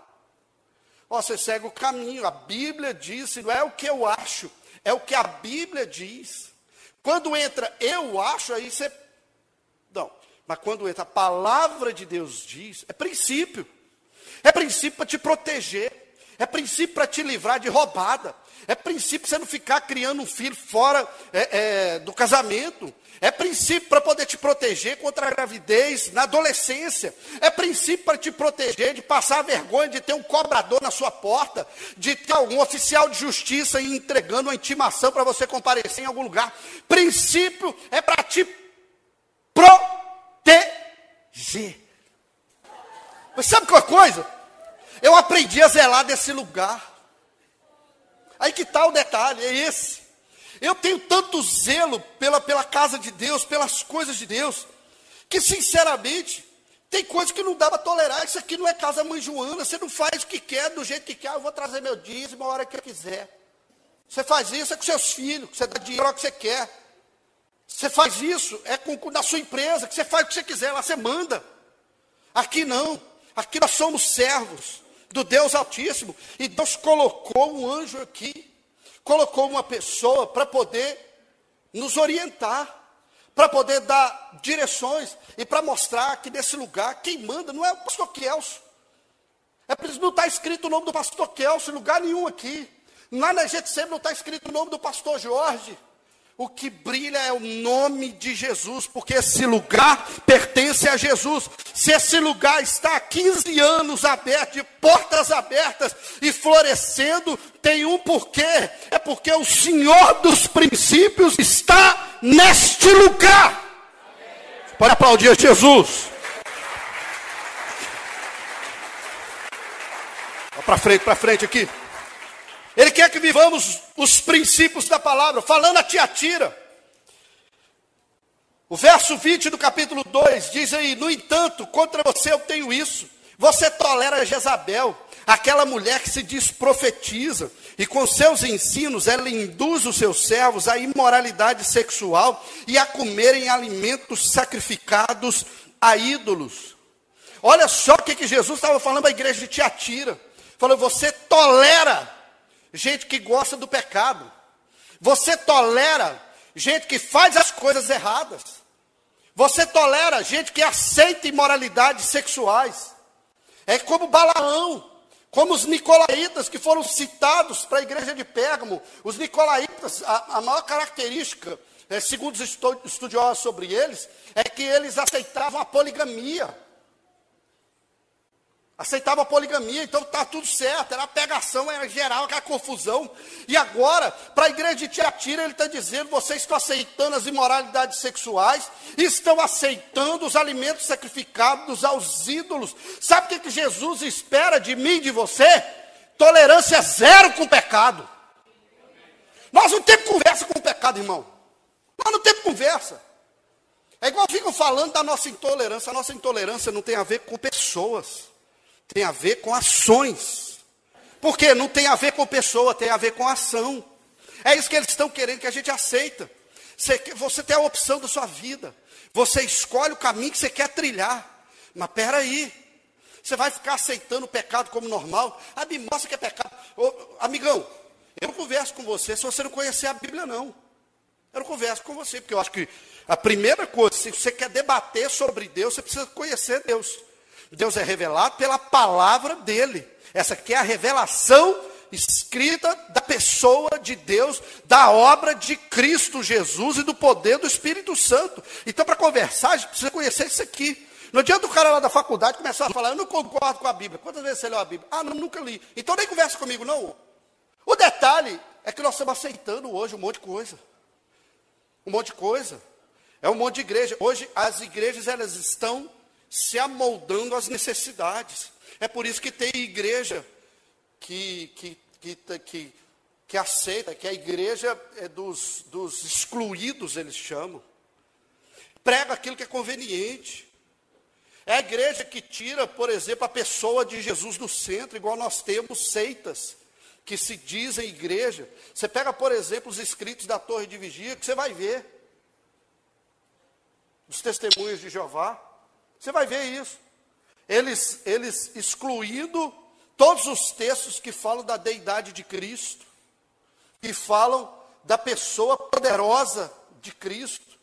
Você segue o caminho. A Bíblia diz, não é o que eu acho, é o que a Bíblia diz. Quando entra eu acho, aí você. Não. Mas quando entra a palavra de Deus diz, é princípio. É princípio para te proteger. É princípio para te livrar de roubada. É princípio você não ficar criando um filho fora é, é, do casamento. É princípio para poder te proteger contra a gravidez na adolescência. É princípio para te proteger de passar a vergonha de ter um cobrador na sua porta, de ter algum oficial de justiça entregando uma intimação para você comparecer em algum lugar. Princípio é para te proteger. Mas sabe qual coisa? Eu aprendi a zelar desse lugar. Aí que está o detalhe, é esse. Eu tenho tanto zelo pela, pela casa de Deus, pelas coisas de Deus, que sinceramente, tem coisas que não dá para tolerar. Isso aqui não é casa mãe Joana, você não faz o que quer, do jeito que quer, eu vou trazer meu dízimo a hora que eu quiser. Você faz isso é com seus filhos, você dá dinheiro ao que você quer. Você faz isso, é com, na sua empresa, que você faz o que você quiser, lá você manda. Aqui não, aqui nós somos servos do Deus Altíssimo. E Deus colocou um anjo aqui, colocou uma pessoa para poder nos orientar, para poder dar direções e para mostrar que nesse lugar quem manda não é o pastor Kelso. É que não está escrito o nome do pastor Kelso em lugar nenhum aqui. Lá na Getsemane não está escrito o nome do pastor Jorge. O que brilha é o nome de Jesus, porque esse lugar pertence a Jesus. Se esse lugar está há 15 anos aberto, de portas abertas e florescendo, tem um porquê. É porque o Senhor dos princípios está neste lugar. Pode aplaudir Jesus. Para frente, para frente aqui. Ele quer que vivamos os princípios da palavra, falando a Tiatira. O verso 20 do capítulo 2 diz aí: No entanto, contra você eu tenho isso. Você tolera Jezabel, aquela mulher que se diz profetiza, e com seus ensinos ela induz os seus servos à imoralidade sexual e a comerem alimentos sacrificados a ídolos. Olha só o que, que Jesus estava falando à igreja de Tiatira. Falou: Você tolera gente que gosta do pecado. Você tolera gente que faz as coisas erradas. Você tolera gente que aceita imoralidades sexuais. É como Balaão, como os nicolaítas que foram citados para a igreja de Pérgamo. Os nicolaítas, a, a maior característica, é, segundo os estudiosos sobre eles, é que eles aceitavam a poligamia aceitava a poligamia, então está tudo certo, era pegação, era geral, aquela confusão. E agora, para a igreja de Tiatira, ele está dizendo: vocês estão aceitando as imoralidades sexuais, estão aceitando os alimentos sacrificados aos ídolos. Sabe o que, que Jesus espera de mim e de você? Tolerância zero com o pecado. Nós não temos conversa com o pecado, irmão. Nós não temos conversa. É igual ficam falando da nossa intolerância. A nossa intolerância não tem a ver com pessoas. Tem a ver com ações. Porque não tem a ver com pessoa, tem a ver com ação. É isso que eles estão querendo que a gente aceita. Você, você tem a opção da sua vida. Você escolhe o caminho que você quer trilhar. Mas espera aí. Você vai ficar aceitando o pecado como normal? Ah, me mostra que é pecado. Ô, amigão, eu não converso com você se você não conhecer a Bíblia, não. Eu não converso com você, porque eu acho que a primeira coisa, se você quer debater sobre Deus, você precisa conhecer Deus. Deus é revelado pela palavra dele. Essa aqui é a revelação escrita da pessoa de Deus, da obra de Cristo Jesus e do poder do Espírito Santo. Então, para conversar, a gente precisa conhecer isso aqui. No adianta o cara lá da faculdade começar a falar, eu não concordo com a Bíblia. Quantas vezes você leu a Bíblia? Ah, não, nunca li. Então nem conversa comigo, não. O detalhe é que nós estamos aceitando hoje um monte de coisa. Um monte de coisa. É um monte de igreja. Hoje as igrejas elas estão se amoldando às necessidades. É por isso que tem igreja que, que, que, que, que aceita, que a igreja é dos, dos excluídos, eles chamam. Prega aquilo que é conveniente. É a igreja que tira, por exemplo, a pessoa de Jesus do centro, igual nós temos seitas que se dizem igreja. Você pega, por exemplo, os escritos da Torre de Vigia, que você vai ver. Os testemunhos de Jeová. Você vai ver isso. Eles, eles excluindo todos os textos que falam da deidade de Cristo, que falam da pessoa poderosa de Cristo.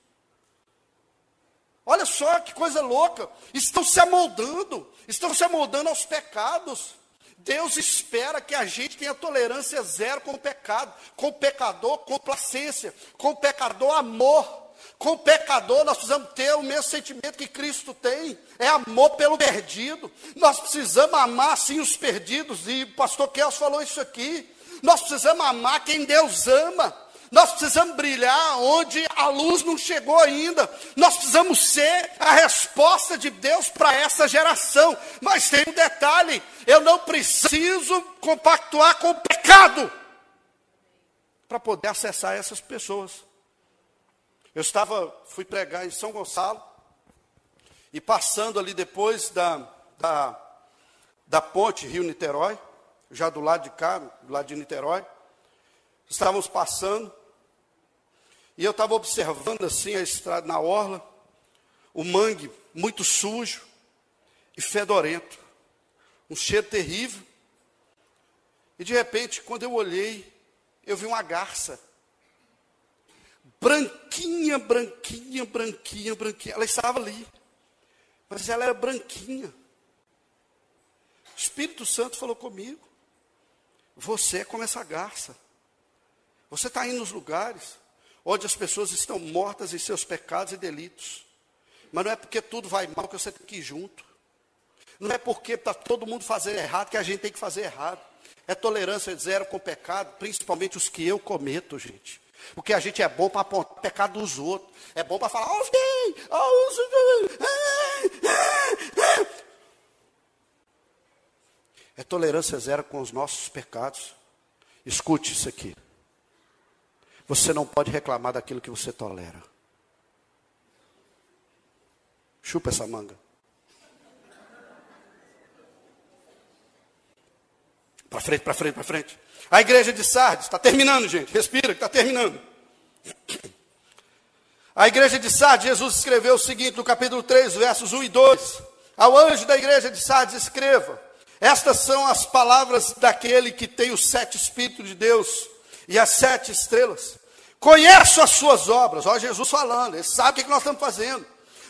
Olha só que coisa louca. Estão se amoldando, estão se amoldando aos pecados. Deus espera que a gente tenha tolerância zero com o pecado, com o pecador, complacência, com o pecador, amor. Com o pecador, nós precisamos ter o mesmo sentimento que Cristo tem: é amor pelo perdido. Nós precisamos amar, sim, os perdidos, e o pastor Kels falou isso aqui. Nós precisamos amar quem Deus ama. Nós precisamos brilhar onde a luz não chegou ainda. Nós precisamos ser a resposta de Deus para essa geração. Mas tem um detalhe: eu não preciso compactuar com o pecado para poder acessar essas pessoas. Eu estava, fui pregar em São Gonçalo, e passando ali depois da, da, da ponte Rio-Niterói, já do lado de cá, do lado de Niterói, estávamos passando, e eu estava observando assim a estrada na orla, o mangue muito sujo e fedorento, um cheiro terrível. E de repente, quando eu olhei, eu vi uma garça branquinha, branquinha, branquinha, branquinha. Ela estava ali, mas ela era branquinha. O Espírito Santo falou comigo: Você é como essa garça. Você está indo nos lugares onde as pessoas estão mortas em seus pecados e delitos. Mas não é porque tudo vai mal que você tem que ir junto. Não é porque está todo mundo fazendo errado que a gente tem que fazer errado. É tolerância zero com pecado, principalmente os que eu cometo, gente. Porque a gente é bom para apontar o pecado dos outros. É bom para falar, oh, É tolerância zero com os nossos pecados. Escute isso aqui. Você não pode reclamar daquilo que você tolera. Chupa essa manga. Para frente, para frente, para frente. A igreja de Sardes, está terminando, gente. Respira, está terminando. A igreja de Sardes, Jesus escreveu o seguinte no capítulo 3, versos 1 e 2. Ao anjo da igreja de Sardes, escreva: Estas são as palavras daquele que tem os sete Espíritos de Deus e as sete estrelas. Conheço as suas obras. Olha Jesus falando, ele sabe o que nós estamos fazendo.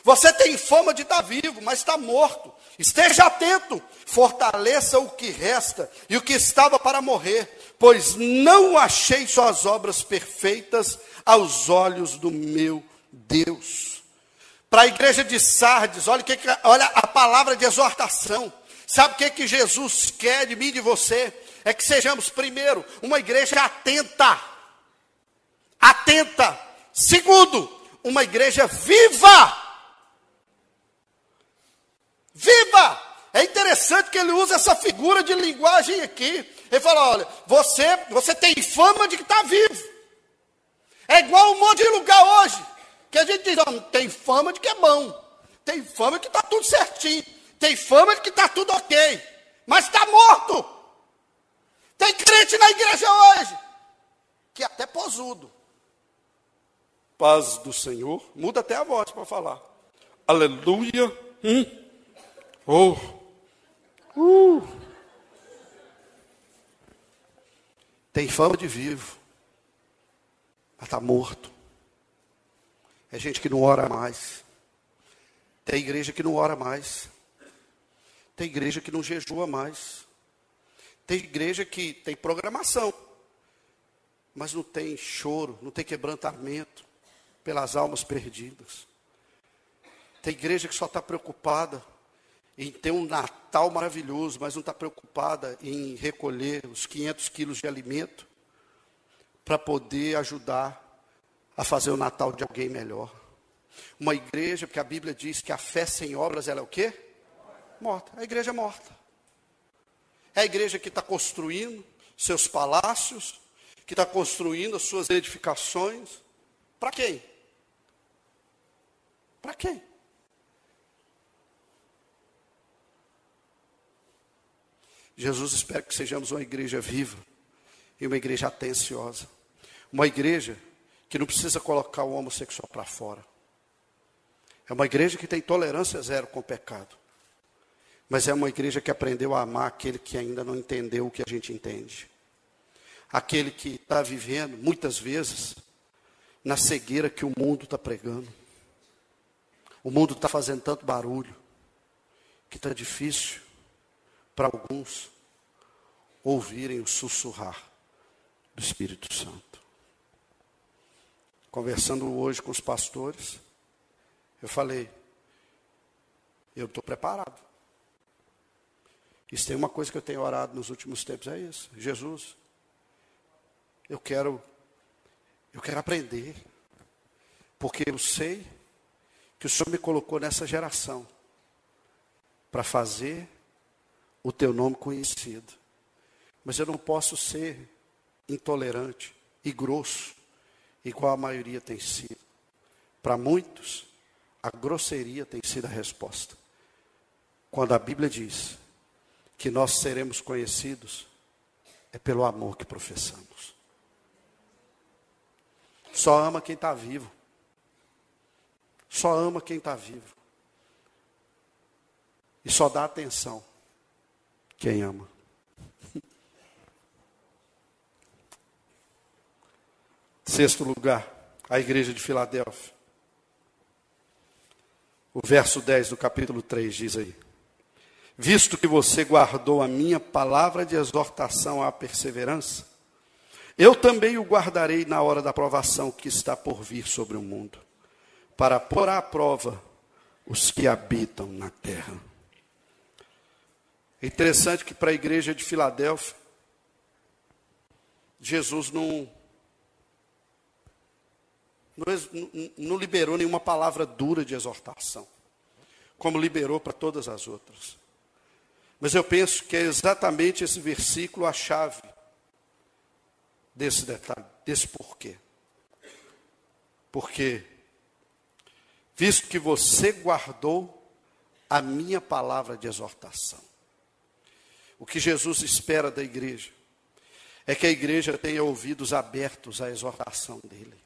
Você tem fama de estar vivo, mas está morto. Esteja atento, fortaleça o que resta e o que estava para morrer, pois não achei suas obras perfeitas aos olhos do meu Deus. Para a igreja de Sardes, olha, que, olha a palavra de exortação. Sabe o que, que Jesus quer de mim e de você? É que sejamos, primeiro, uma igreja atenta. Atenta. Segundo, uma igreja viva Viva! É interessante que ele usa essa figura de linguagem aqui. Ele fala: olha, você, você tem fama de que está vivo. É igual um monte de lugar hoje. Que a gente diz, não, tem fama de que é bom. Tem fama de que está tudo certinho. Tem fama de que está tudo ok. Mas está morto. Tem crente na igreja hoje. Que é até posudo. Paz do Senhor. Muda até a voz para falar. Aleluia. Hum. Oh! Uh. Tem fama de vivo, mas está morto. É gente que não ora mais. Tem igreja que não ora mais. Tem igreja que não jejua mais. Tem igreja que tem programação, mas não tem choro, não tem quebrantamento pelas almas perdidas. Tem igreja que só está preocupada em ter um Natal maravilhoso, mas não está preocupada em recolher os 500 quilos de alimento para poder ajudar a fazer o Natal de alguém melhor. Uma igreja, porque a Bíblia diz que a fé sem obras ela é o quê? Morta. A igreja é morta. É a igreja que está construindo seus palácios, que está construindo as suas edificações. Para quem? Para quem? Jesus espera que sejamos uma igreja viva e uma igreja atenciosa. Uma igreja que não precisa colocar o homossexual para fora. É uma igreja que tem tolerância zero com o pecado. Mas é uma igreja que aprendeu a amar aquele que ainda não entendeu o que a gente entende. Aquele que está vivendo, muitas vezes, na cegueira que o mundo está pregando. O mundo está fazendo tanto barulho que está difícil para alguns ouvirem o sussurrar do Espírito Santo. Conversando hoje com os pastores, eu falei, eu estou preparado. Isso tem uma coisa que eu tenho orado nos últimos tempos, é isso. Jesus, eu quero, eu quero aprender. Porque eu sei que o Senhor me colocou nessa geração para fazer o teu nome conhecido. Mas eu não posso ser intolerante e grosso, igual a maioria tem sido. Para muitos, a grosseria tem sido a resposta. Quando a Bíblia diz que nós seremos conhecidos, é pelo amor que professamos. Só ama quem está vivo. Só ama quem está vivo. E só dá atenção quem ama. Sexto lugar, à igreja de Filadélfia. O verso 10 do capítulo 3 diz aí: Visto que você guardou a minha palavra de exortação à perseverança, eu também o guardarei na hora da provação que está por vir sobre o mundo, para pôr à prova os que habitam na terra. É interessante que para a igreja de Filadélfia, Jesus não, não, não liberou nenhuma palavra dura de exortação, como liberou para todas as outras. Mas eu penso que é exatamente esse versículo a chave desse detalhe, desse porquê. Porque, visto que você guardou a minha palavra de exortação, o que Jesus espera da igreja é que a igreja tenha ouvidos abertos à exortação dele.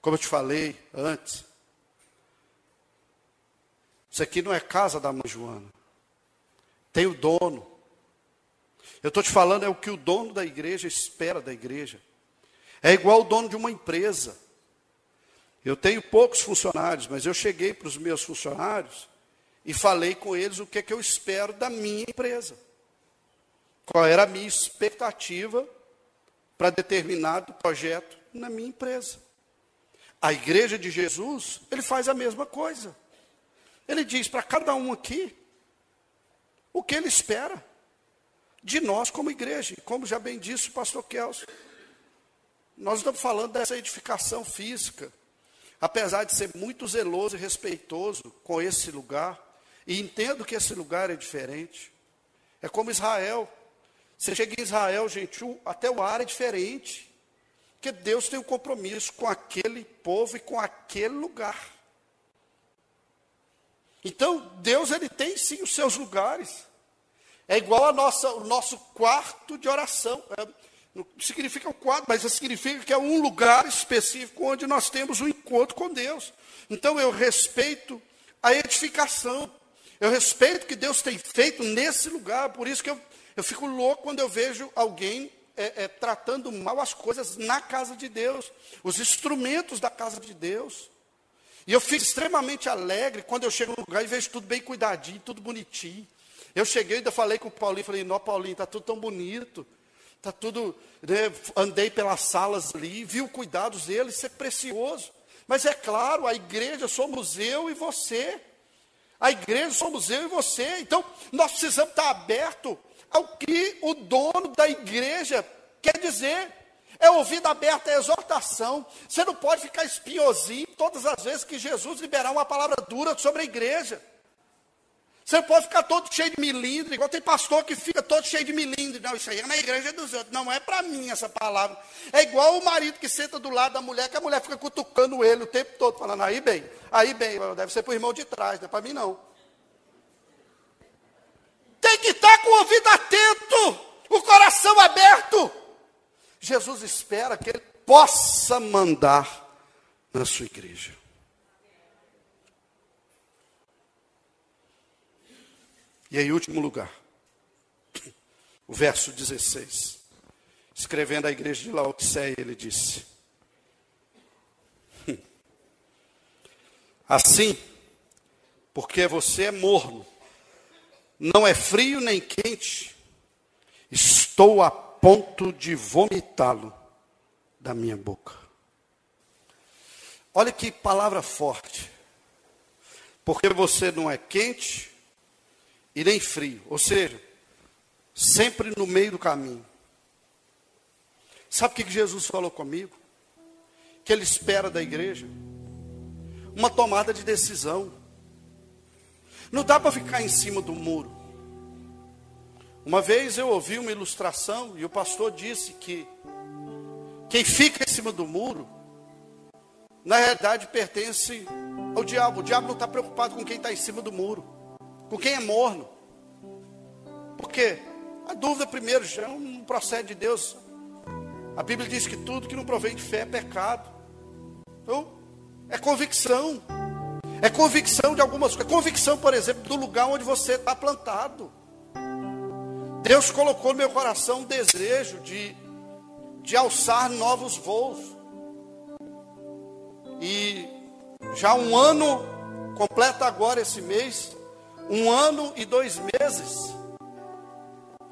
Como eu te falei antes, isso aqui não é casa da mãe Joana. Tem o dono. Eu estou te falando é o que o dono da igreja espera da igreja. É igual o dono de uma empresa. Eu tenho poucos funcionários, mas eu cheguei para os meus funcionários e falei com eles o que, é que eu espero da minha empresa. Qual era a minha expectativa para determinado projeto na minha empresa. A igreja de Jesus, ele faz a mesma coisa. Ele diz para cada um aqui o que ele espera de nós como igreja. Como já bem disse o pastor Kelso, nós estamos falando dessa edificação física. Apesar de ser muito zeloso e respeitoso com esse lugar, e entendo que esse lugar é diferente. É como Israel. Você chega em Israel, gente, até o ar é diferente. Porque Deus tem um compromisso com aquele povo e com aquele lugar. Então, Deus ele tem sim os seus lugares. É igual a nossa, o nosso quarto de oração. É, não significa o quarto, mas significa que é um lugar específico onde nós temos um encontro com Deus. Então eu respeito a edificação. Eu respeito o que Deus tem feito nesse lugar. Por isso que eu, eu fico louco quando eu vejo alguém é, é, tratando mal as coisas na casa de Deus, os instrumentos da casa de Deus. E eu fico extremamente alegre quando eu chego no lugar e vejo tudo bem cuidadinho, tudo bonitinho. Eu cheguei e ainda falei com o Paulinho, falei, não, Paulinho, está tudo tão bonito, está tudo, né, andei pelas salas ali, vi o cuidados dele, isso é precioso. Mas é claro, a igreja somos eu e você. A igreja somos eu e você. Então, nós precisamos estar abertos ao que o dono da igreja quer dizer. É ouvido aberto, é exortação. Você não pode ficar espinhosinho todas as vezes que Jesus liberar uma palavra dura sobre a igreja. Você pode ficar todo cheio de milindre, igual tem pastor que fica todo cheio de milindre. Não, isso aí é na igreja dos outros. Não é para mim essa palavra. É igual o marido que senta do lado da mulher, que a mulher fica cutucando ele o tempo todo, falando, aí bem, aí bem, deve ser para o irmão de trás, não é para mim não tem que estar com o ouvido atento, o coração aberto. Jesus espera que ele possa mandar na sua igreja. E em último lugar, o verso 16. Escrevendo à igreja de Laodiceia, ele disse: Assim, porque você é morno não é frio nem quente, estou a ponto de vomitá-lo da minha boca. Olha que palavra forte. Porque você não é quente e nem frio, ou seja, sempre no meio do caminho. Sabe o que Jesus falou comigo? Que ele espera da igreja uma tomada de decisão. Não dá para ficar em cima do muro. Uma vez eu ouvi uma ilustração e o pastor disse que quem fica em cima do muro, na realidade pertence ao diabo. O diabo não está preocupado com quem está em cima do muro, com quem é morno. Por quê? A dúvida primeiro já não procede de Deus. A Bíblia diz que tudo que não provém de fé é pecado. Então, é convicção. É convicção de algumas coisas. É convicção, por exemplo, do lugar onde você está plantado. Deus colocou no meu coração um desejo de, de alçar novos voos. E já um ano, completa agora esse mês, um ano e dois meses,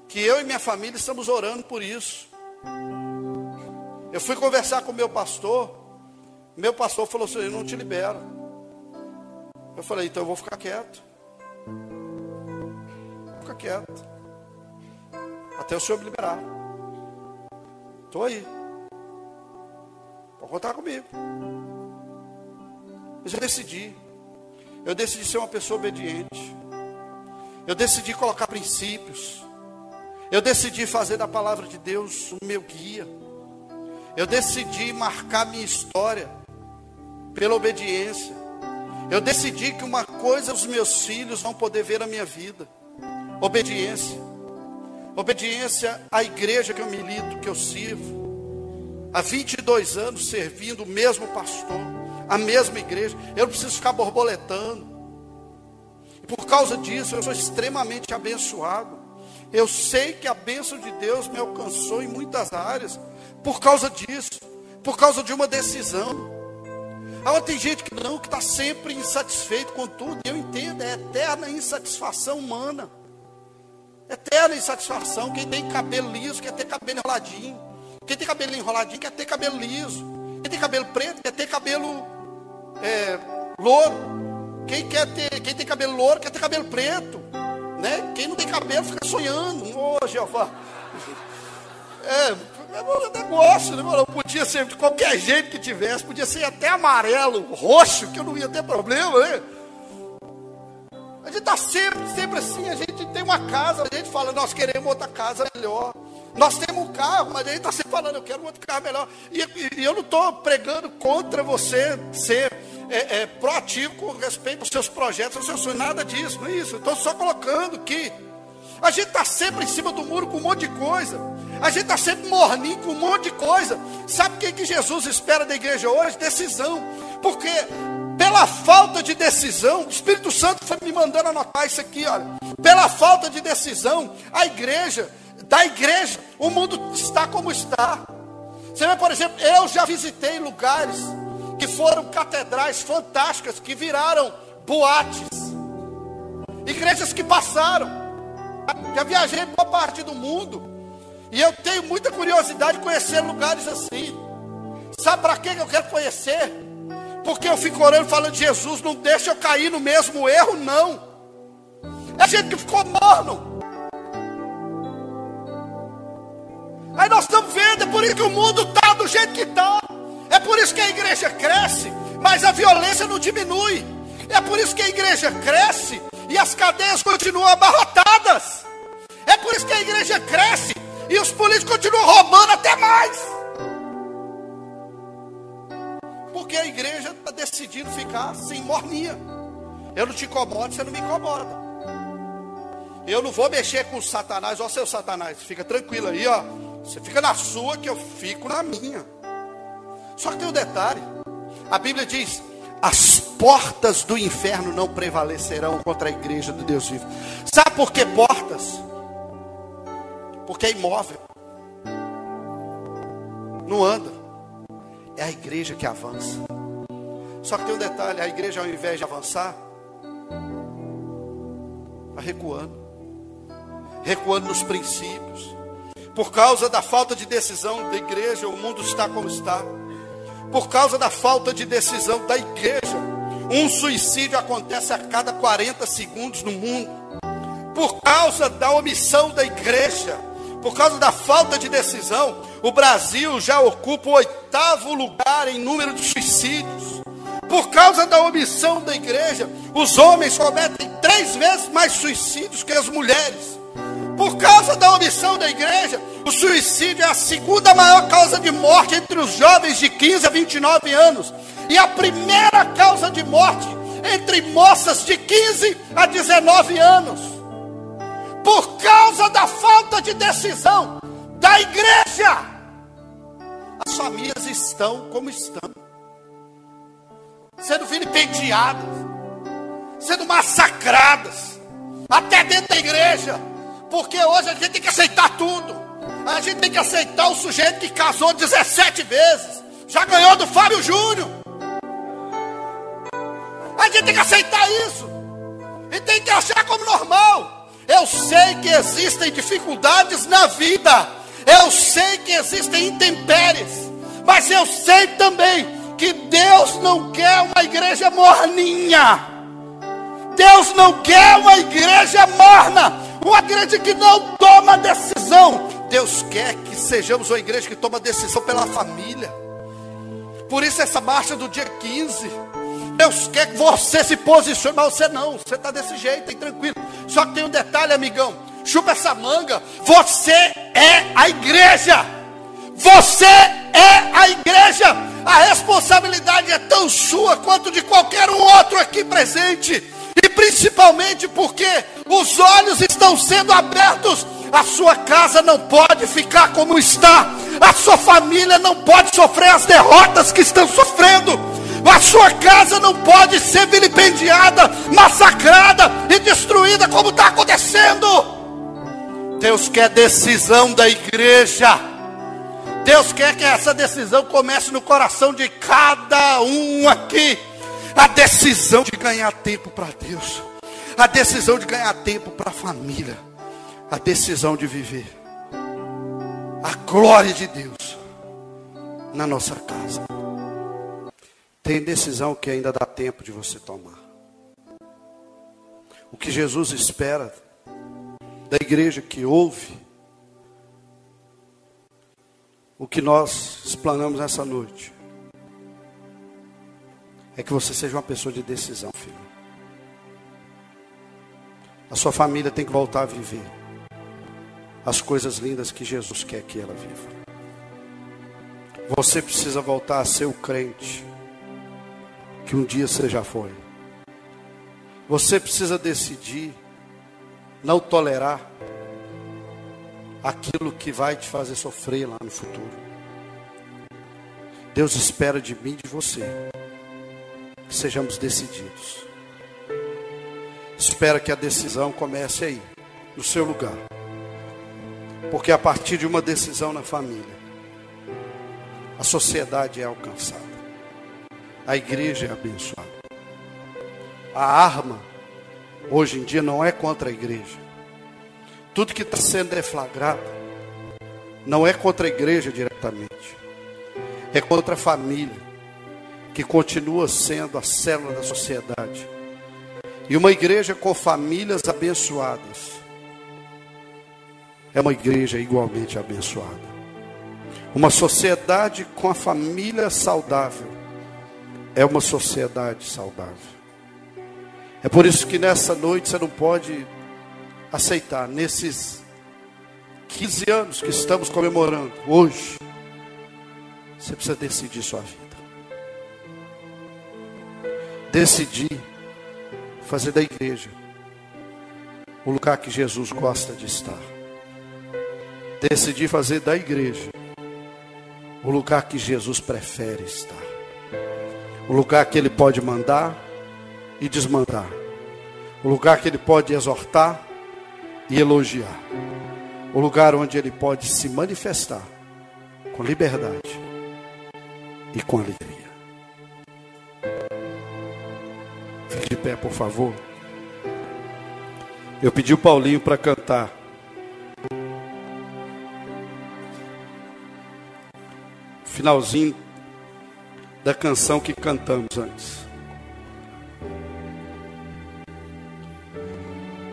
que eu e minha família estamos orando por isso. Eu fui conversar com meu pastor, meu pastor falou assim: Eu não te libero. Eu falei: Então eu vou ficar quieto. Vou ficar quieto. Até o senhor me liberar. Estou aí. Pode contar comigo. Mas eu decidi. Eu decidi ser uma pessoa obediente. Eu decidi colocar princípios. Eu decidi fazer da palavra de Deus o meu guia. Eu decidi marcar minha história pela obediência. Eu decidi que uma coisa os meus filhos vão poder ver na minha vida: obediência. Obediência à igreja que eu milito, que eu sirvo. Há 22 anos servindo o mesmo pastor, a mesma igreja. Eu não preciso ficar borboletando. Por causa disso, eu sou extremamente abençoado. Eu sei que a bênção de Deus me alcançou em muitas áreas. Por causa disso. Por causa de uma decisão. Agora tem gente que não, que está sempre insatisfeito com tudo. Eu entendo, é eterna insatisfação humana. Eterna insatisfação. Quem tem cabelo liso quer ter cabelo enroladinho. Quem tem cabelo enroladinho quer ter cabelo liso. Quem tem cabelo preto quer ter cabelo é, louro. Quem, quer ter, quem tem cabelo louro quer ter cabelo preto. Né? Quem não tem cabelo fica sonhando. Ô, oh, Jeová. É, é um negócio, né? Não podia ser de qualquer jeito que tivesse, podia ser até amarelo, roxo, que eu não ia ter problema, né? A gente está sempre, sempre assim, a gente tem uma casa, a gente fala, nós queremos outra casa melhor. Nós temos um carro, mas a gente está sempre falando, eu quero outro carro melhor. E, e eu não estou pregando contra você ser é, é, proativo com respeito aos seus projetos, aos seus sonhos, nada disso, não é isso. Estou só colocando que a gente está sempre em cima do muro com um monte de coisa. A gente está sempre morninho com um monte de coisa. Sabe o que, que Jesus espera da igreja hoje? Decisão. Porque pela falta de decisão, o Espírito Santo foi me mandando anotar isso aqui, olha. Pela falta de decisão, a igreja, da igreja, o mundo está como está. Você vê, por exemplo, eu já visitei lugares que foram catedrais fantásticas, que viraram boates. Igrejas que passaram. Já viajei boa parte do mundo. E eu tenho muita curiosidade de conhecer lugares assim. Sabe para que eu quero conhecer? porque eu fico orando falando, Jesus, não deixa eu cair no mesmo erro, não. É gente que ficou morno. Aí nós estamos vendo, é por isso que o mundo está do jeito que está. É por isso que a igreja cresce, mas a violência não diminui. É por isso que a igreja cresce e as cadeias continuam abarrotadas. É por isso que a igreja cresce e os políticos continuam roubando até mais. Porque a igreja está decidindo ficar sem morninha. Eu não te incomodo, você não me incomoda. Eu não vou mexer com Satanás, ó seu Satanás, fica tranquilo aí, ó. Você fica na sua que eu fico na minha. Só que tem um detalhe. A Bíblia diz: as portas do inferno não prevalecerão contra a igreja do Deus vivo. Sabe por que portas? Porque é imóvel. Não anda. É a igreja que avança. Só que tem um detalhe: a igreja, ao invés de avançar, está recuando recuando nos princípios. Por causa da falta de decisão da igreja, o mundo está como está. Por causa da falta de decisão da igreja, um suicídio acontece a cada 40 segundos no mundo. Por causa da omissão da igreja, por causa da falta de decisão, o Brasil já ocupa o oitavo lugar em número de suicídios. Por causa da omissão da igreja, os homens cometem três vezes mais suicídios que as mulheres. Por causa da omissão da igreja, o suicídio é a segunda maior causa de morte entre os jovens de 15 a 29 anos. E a primeira causa de morte entre moças de 15 a 19 anos. Por causa da falta de decisão da igreja, as famílias estão como estão, sendo vilipendiadas, sendo massacradas, até dentro da igreja, porque hoje a gente tem que aceitar tudo, a gente tem que aceitar o sujeito que casou 17 vezes, já ganhou do Fábio Júnior, A gente tem que aceitar isso. E tem que achar como normal. Eu sei que existem dificuldades na vida. Eu sei que existem intempéries. Mas eu sei também que Deus não quer uma igreja morninha. Deus não quer uma igreja morna. Uma igreja que não toma decisão. Deus quer que sejamos uma igreja que toma decisão pela família. Por isso essa marcha do dia 15. Deus quer que você se posicione, mas você não, você está desse jeito, aí tranquilo. Só que tem um detalhe, amigão. Chupa essa manga. Você é a igreja. Você é a igreja. A responsabilidade é tão sua quanto de qualquer um outro aqui presente. Principalmente porque os olhos estão sendo abertos a sua casa não pode ficar como está. A sua família não pode sofrer as derrotas que estão sofrendo. A sua casa não pode ser vilipendiada, massacrada e destruída como está acontecendo. Deus quer decisão da igreja. Deus quer que essa decisão comece no coração de cada um aqui. A decisão de ganhar tempo para Deus. A decisão de ganhar tempo para a família a decisão de viver a glória de Deus na nossa casa. Tem decisão que ainda dá tempo de você tomar. O que Jesus espera da igreja que ouve o que nós explanamos nessa noite é que você seja uma pessoa de decisão, filho. A sua família tem que voltar a viver as coisas lindas que Jesus quer que ela viva. Você precisa voltar a ser o crente que um dia você já foi. Você precisa decidir não tolerar aquilo que vai te fazer sofrer lá no futuro. Deus espera de mim e de você que sejamos decididos. Espera que a decisão comece aí, no seu lugar. Porque a partir de uma decisão na família, a sociedade é alcançada, a igreja é abençoada. A arma, hoje em dia, não é contra a igreja. Tudo que está sendo deflagrado, não é contra a igreja diretamente, é contra a família, que continua sendo a célula da sociedade. E uma igreja com famílias abençoadas é uma igreja igualmente abençoada. Uma sociedade com a família saudável é uma sociedade saudável. É por isso que nessa noite você não pode aceitar, nesses 15 anos que estamos comemorando, hoje, você precisa decidir sua vida. Decidir fazer da igreja o lugar que Jesus gosta de estar decidi fazer da igreja o lugar que Jesus prefere estar. O lugar que ele pode mandar e desmandar. O lugar que ele pode exortar e elogiar. O lugar onde ele pode se manifestar com liberdade e com alegria. De pé, por favor. Eu pedi o Paulinho para cantar. finalzinho da canção que cantamos antes.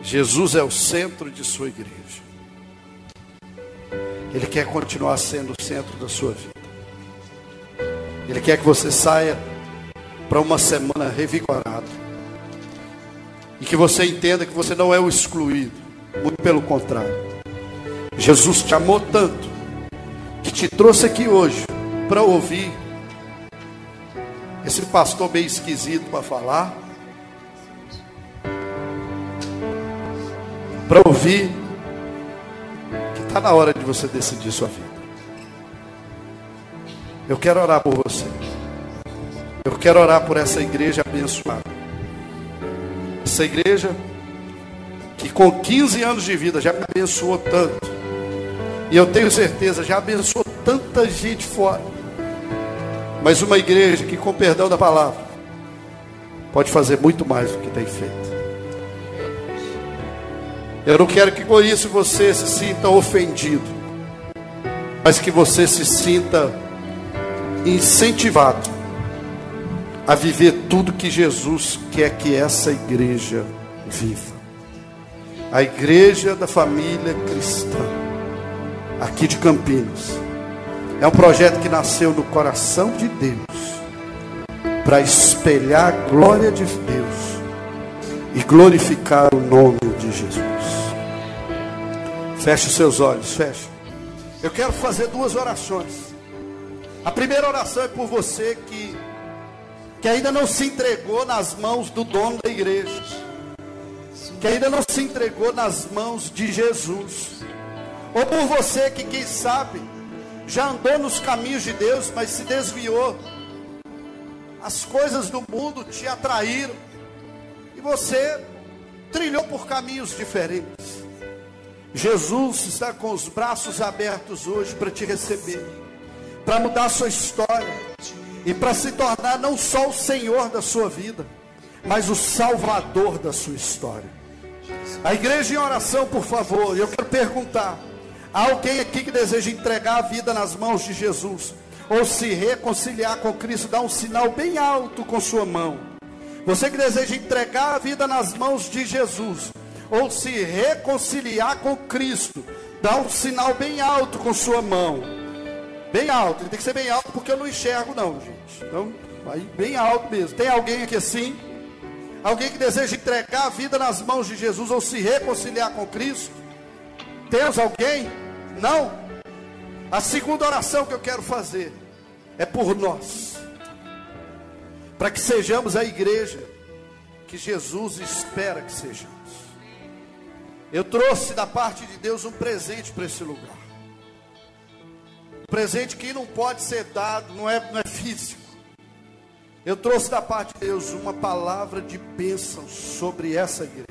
Jesus é o centro de sua igreja. Ele quer continuar sendo o centro da sua vida. Ele quer que você saia para uma semana revigorado. E que você entenda que você não é o excluído. Muito pelo contrário. Jesus te amou tanto que te trouxe aqui hoje para ouvir esse pastor meio esquisito para falar, para ouvir que está na hora de você decidir sua vida. Eu quero orar por você. Eu quero orar por essa igreja abençoada. Essa igreja que com 15 anos de vida já me abençoou tanto. E eu tenho certeza, já abençoou tanta gente fora mas uma igreja que, com perdão da palavra, pode fazer muito mais do que tem feito. Eu não quero que com isso você se sinta ofendido, mas que você se sinta incentivado a viver tudo que Jesus quer que essa igreja viva. A igreja da família cristã, aqui de Campinas, é um projeto que nasceu no coração de Deus para espelhar a glória de Deus e glorificar o nome de Jesus. Feche os seus olhos, feche. Eu quero fazer duas orações. A primeira oração é por você que, que ainda não se entregou nas mãos do dono da igreja, que ainda não se entregou nas mãos de Jesus, ou por você que, quem sabe, já andou nos caminhos de Deus, mas se desviou, as coisas do mundo te atraíram, e você trilhou por caminhos diferentes. Jesus está com os braços abertos hoje para te receber, para mudar a sua história e para se tornar não só o Senhor da sua vida, mas o Salvador da sua história. A igreja em oração, por favor, eu quero perguntar: há alguém aqui que deseja entregar a vida nas mãos de Jesus? Ou se reconciliar com Cristo, dá um sinal bem alto com sua mão. Você que deseja entregar a vida nas mãos de Jesus, ou se reconciliar com Cristo, dá um sinal bem alto com sua mão. Bem alto, ele tem que ser bem alto porque eu não enxergo não, gente. Então, aí bem alto mesmo. Tem alguém aqui assim? Alguém que deseja entregar a vida nas mãos de Jesus ou se reconciliar com Cristo? Temos alguém? Não? A segunda oração que eu quero fazer é por nós. Para que sejamos a igreja que Jesus espera que sejamos. Eu trouxe da parte de Deus um presente para esse lugar. Presente que não pode ser dado, não é, não é físico. Eu trouxe da parte de Deus uma palavra de bênção sobre essa igreja.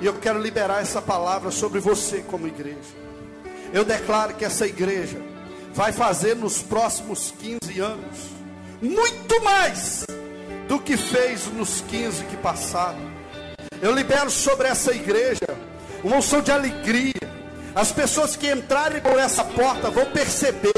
E eu quero liberar essa palavra sobre você como igreja. Eu declaro que essa igreja vai fazer nos próximos 15 anos muito mais do que fez nos 15 que passaram. Eu libero sobre essa igreja uma unção de alegria. As pessoas que entrarem por essa porta vão perceber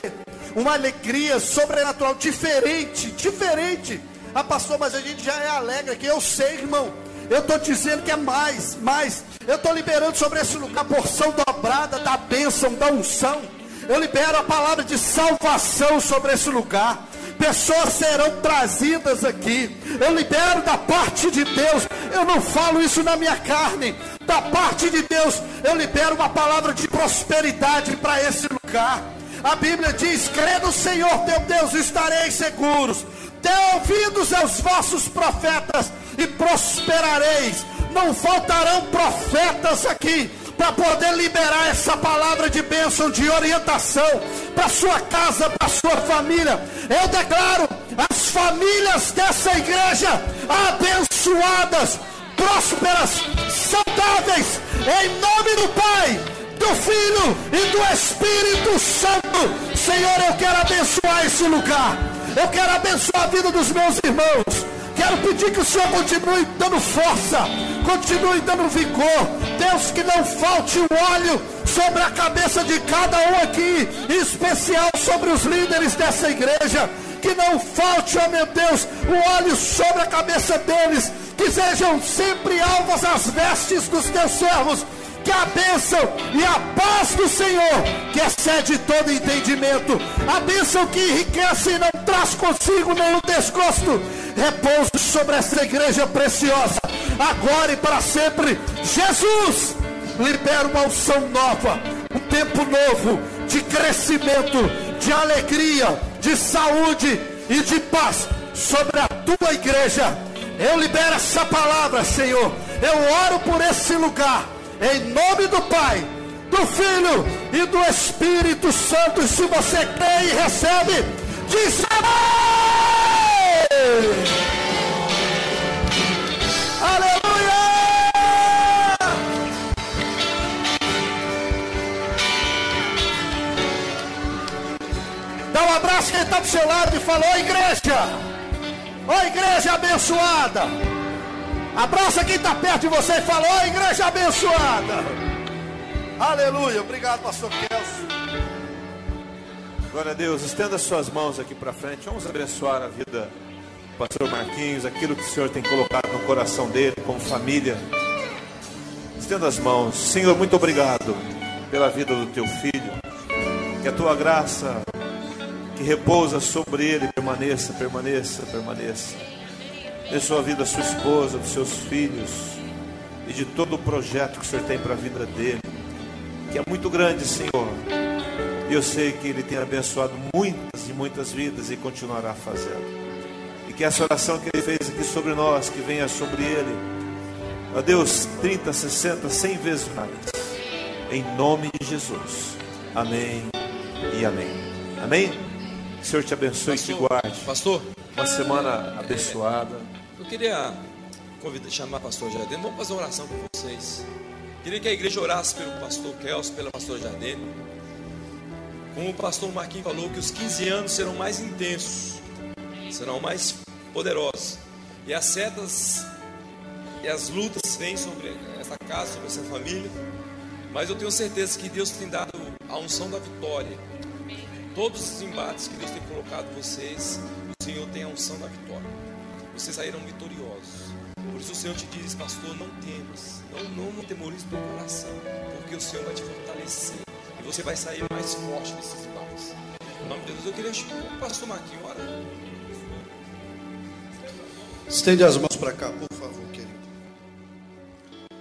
uma alegria sobrenatural diferente, diferente. Ah, pastor, mas a gente já é alegre aqui. Eu sei, irmão. Eu estou dizendo que é mais, mais. Eu estou liberando sobre esse lugar a porção dobrada da bênção, da unção. Eu libero a palavra de salvação sobre esse lugar pessoas serão trazidas aqui. Eu libero da parte de Deus. Eu não falo isso na minha carne. Da parte de Deus, eu libero uma palavra de prosperidade para esse lugar. A Bíblia diz: crê no Senhor teu Deus, estareis seguros. Dê ouvidos aos vossos profetas e prosperareis. Não faltarão profetas aqui para poder liberar essa palavra de bênção, de orientação para sua casa, para sua família. Eu declaro as famílias dessa igreja abençoadas, prósperas, saudáveis, em nome do Pai, do Filho e do Espírito Santo. Senhor, eu quero abençoar esse lugar. Eu quero abençoar a vida dos meus irmãos. Quero pedir que o Senhor continue dando força, continue dando vigor. Deus, que não falte o óleo sobre a cabeça de cada um aqui, em especial sobre os líderes dessa igreja. Que não falte, ó oh meu Deus, o óleo sobre a cabeça deles, que sejam sempre alvas as vestes dos teus servos que a bênção e a paz do Senhor, que excede todo entendimento, a bênção que enriquece e não traz consigo nenhum desgosto, repouse sobre essa igreja preciosa, agora e para sempre. Jesus, libera uma unção nova, um tempo novo de crescimento, de alegria, de saúde e de paz sobre a tua igreja. Eu libero essa palavra, Senhor. Eu oro por esse lugar em nome do Pai, do Filho e do Espírito Santo. Se você crê e recebe, diz amém. Dá um abraço quem está do seu lado e falou, igreja. Ó oh, igreja abençoada. Abraça quem está perto de você e fala: Ó oh, igreja abençoada. Aleluia. Obrigado, pastor Kelso. Glória a Deus. Estenda suas mãos aqui para frente. Vamos abençoar a vida do pastor Marquinhos, aquilo que o Senhor tem colocado no coração dele, como família. Estenda as mãos. Senhor, muito obrigado pela vida do teu filho. Que a tua graça que repousa sobre ele permaneça, permaneça, permaneça. Dê sua vida, sua esposa, dos seus filhos e de todo o projeto que o Senhor tem para a vida dele, que é muito grande, Senhor. E eu sei que ele tem abençoado muitas e muitas vidas e continuará fazendo. E que essa oração que ele fez aqui sobre nós, que venha sobre ele, ó Deus, 30, 60, 100 vezes mais. Em nome de Jesus. Amém e amém. Amém? Que o Senhor te abençoe pastor, e te guarde. Pastor, uma semana abençoada. Eu queria convidar, chamar o pastor Jardim. Vamos fazer uma oração com vocês. Queria que a igreja orasse pelo pastor Kelso, pela pastor Jardim. Como o pastor Marquinhos falou, que os 15 anos serão mais intensos, serão mais poderosos. E as setas e as lutas vêm sobre essa casa, sobre essa família. Mas eu tenho certeza que Deus tem dado a unção da vitória. Todos os embates que Deus tem colocado vocês, o Senhor tem a unção da vitória. Vocês saíram vitoriosos. Por isso o Senhor te diz, pastor, não temas, não, não, não temorize teu coração, porque o Senhor vai te fortalecer e você vai sair mais forte desses embates. Em nome de Deus, eu queria o pastor Marquinhos, ora. Estende as mãos para cá, por favor, querido.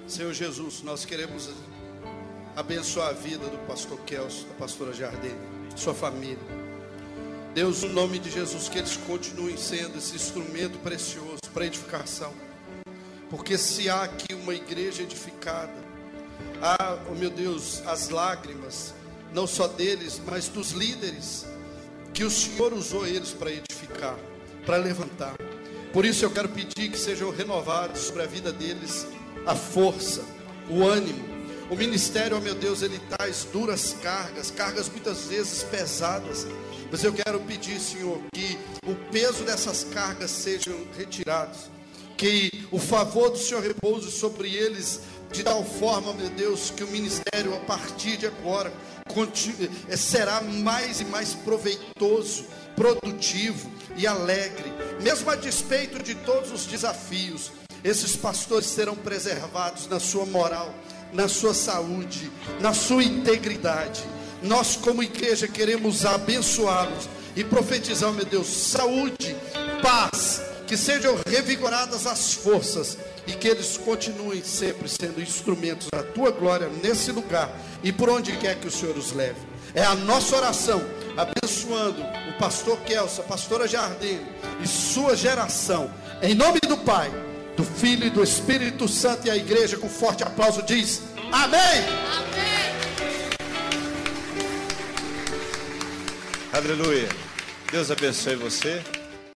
Senhor Jesus, nós queremos abençoar a vida do pastor Kelso, da pastora Jardim, sua família. Deus, no nome de Jesus, que eles continuem sendo esse instrumento precioso para edificação. Porque se há aqui uma igreja edificada, há, oh meu Deus, as lágrimas, não só deles, mas dos líderes, que o Senhor usou eles para edificar, para levantar. Por isso eu quero pedir que sejam renovados sobre a vida deles a força, o ânimo. O ministério, oh meu Deus, ele traz duras cargas, cargas muitas vezes pesadas. Mas eu quero pedir, Senhor, que o peso dessas cargas sejam retirados que o favor do Senhor repouse sobre eles de tal forma, meu Deus, que o ministério a partir de agora eh, será mais e mais proveitoso, produtivo e alegre, mesmo a despeito de todos os desafios. Esses pastores serão preservados na sua moral, na sua saúde, na sua integridade. Nós, como igreja, queremos abençoá-los e profetizar, meu Deus, saúde, paz, que sejam revigoradas as forças e que eles continuem sempre sendo instrumentos da tua glória nesse lugar e por onde quer que o Senhor os leve. É a nossa oração, abençoando o pastor Kelso, a pastora Jardim e sua geração, em nome do Pai, do Filho e do Espírito Santo, e a igreja com forte aplauso diz: Amém. Amém. Aleluia. Deus abençoe você.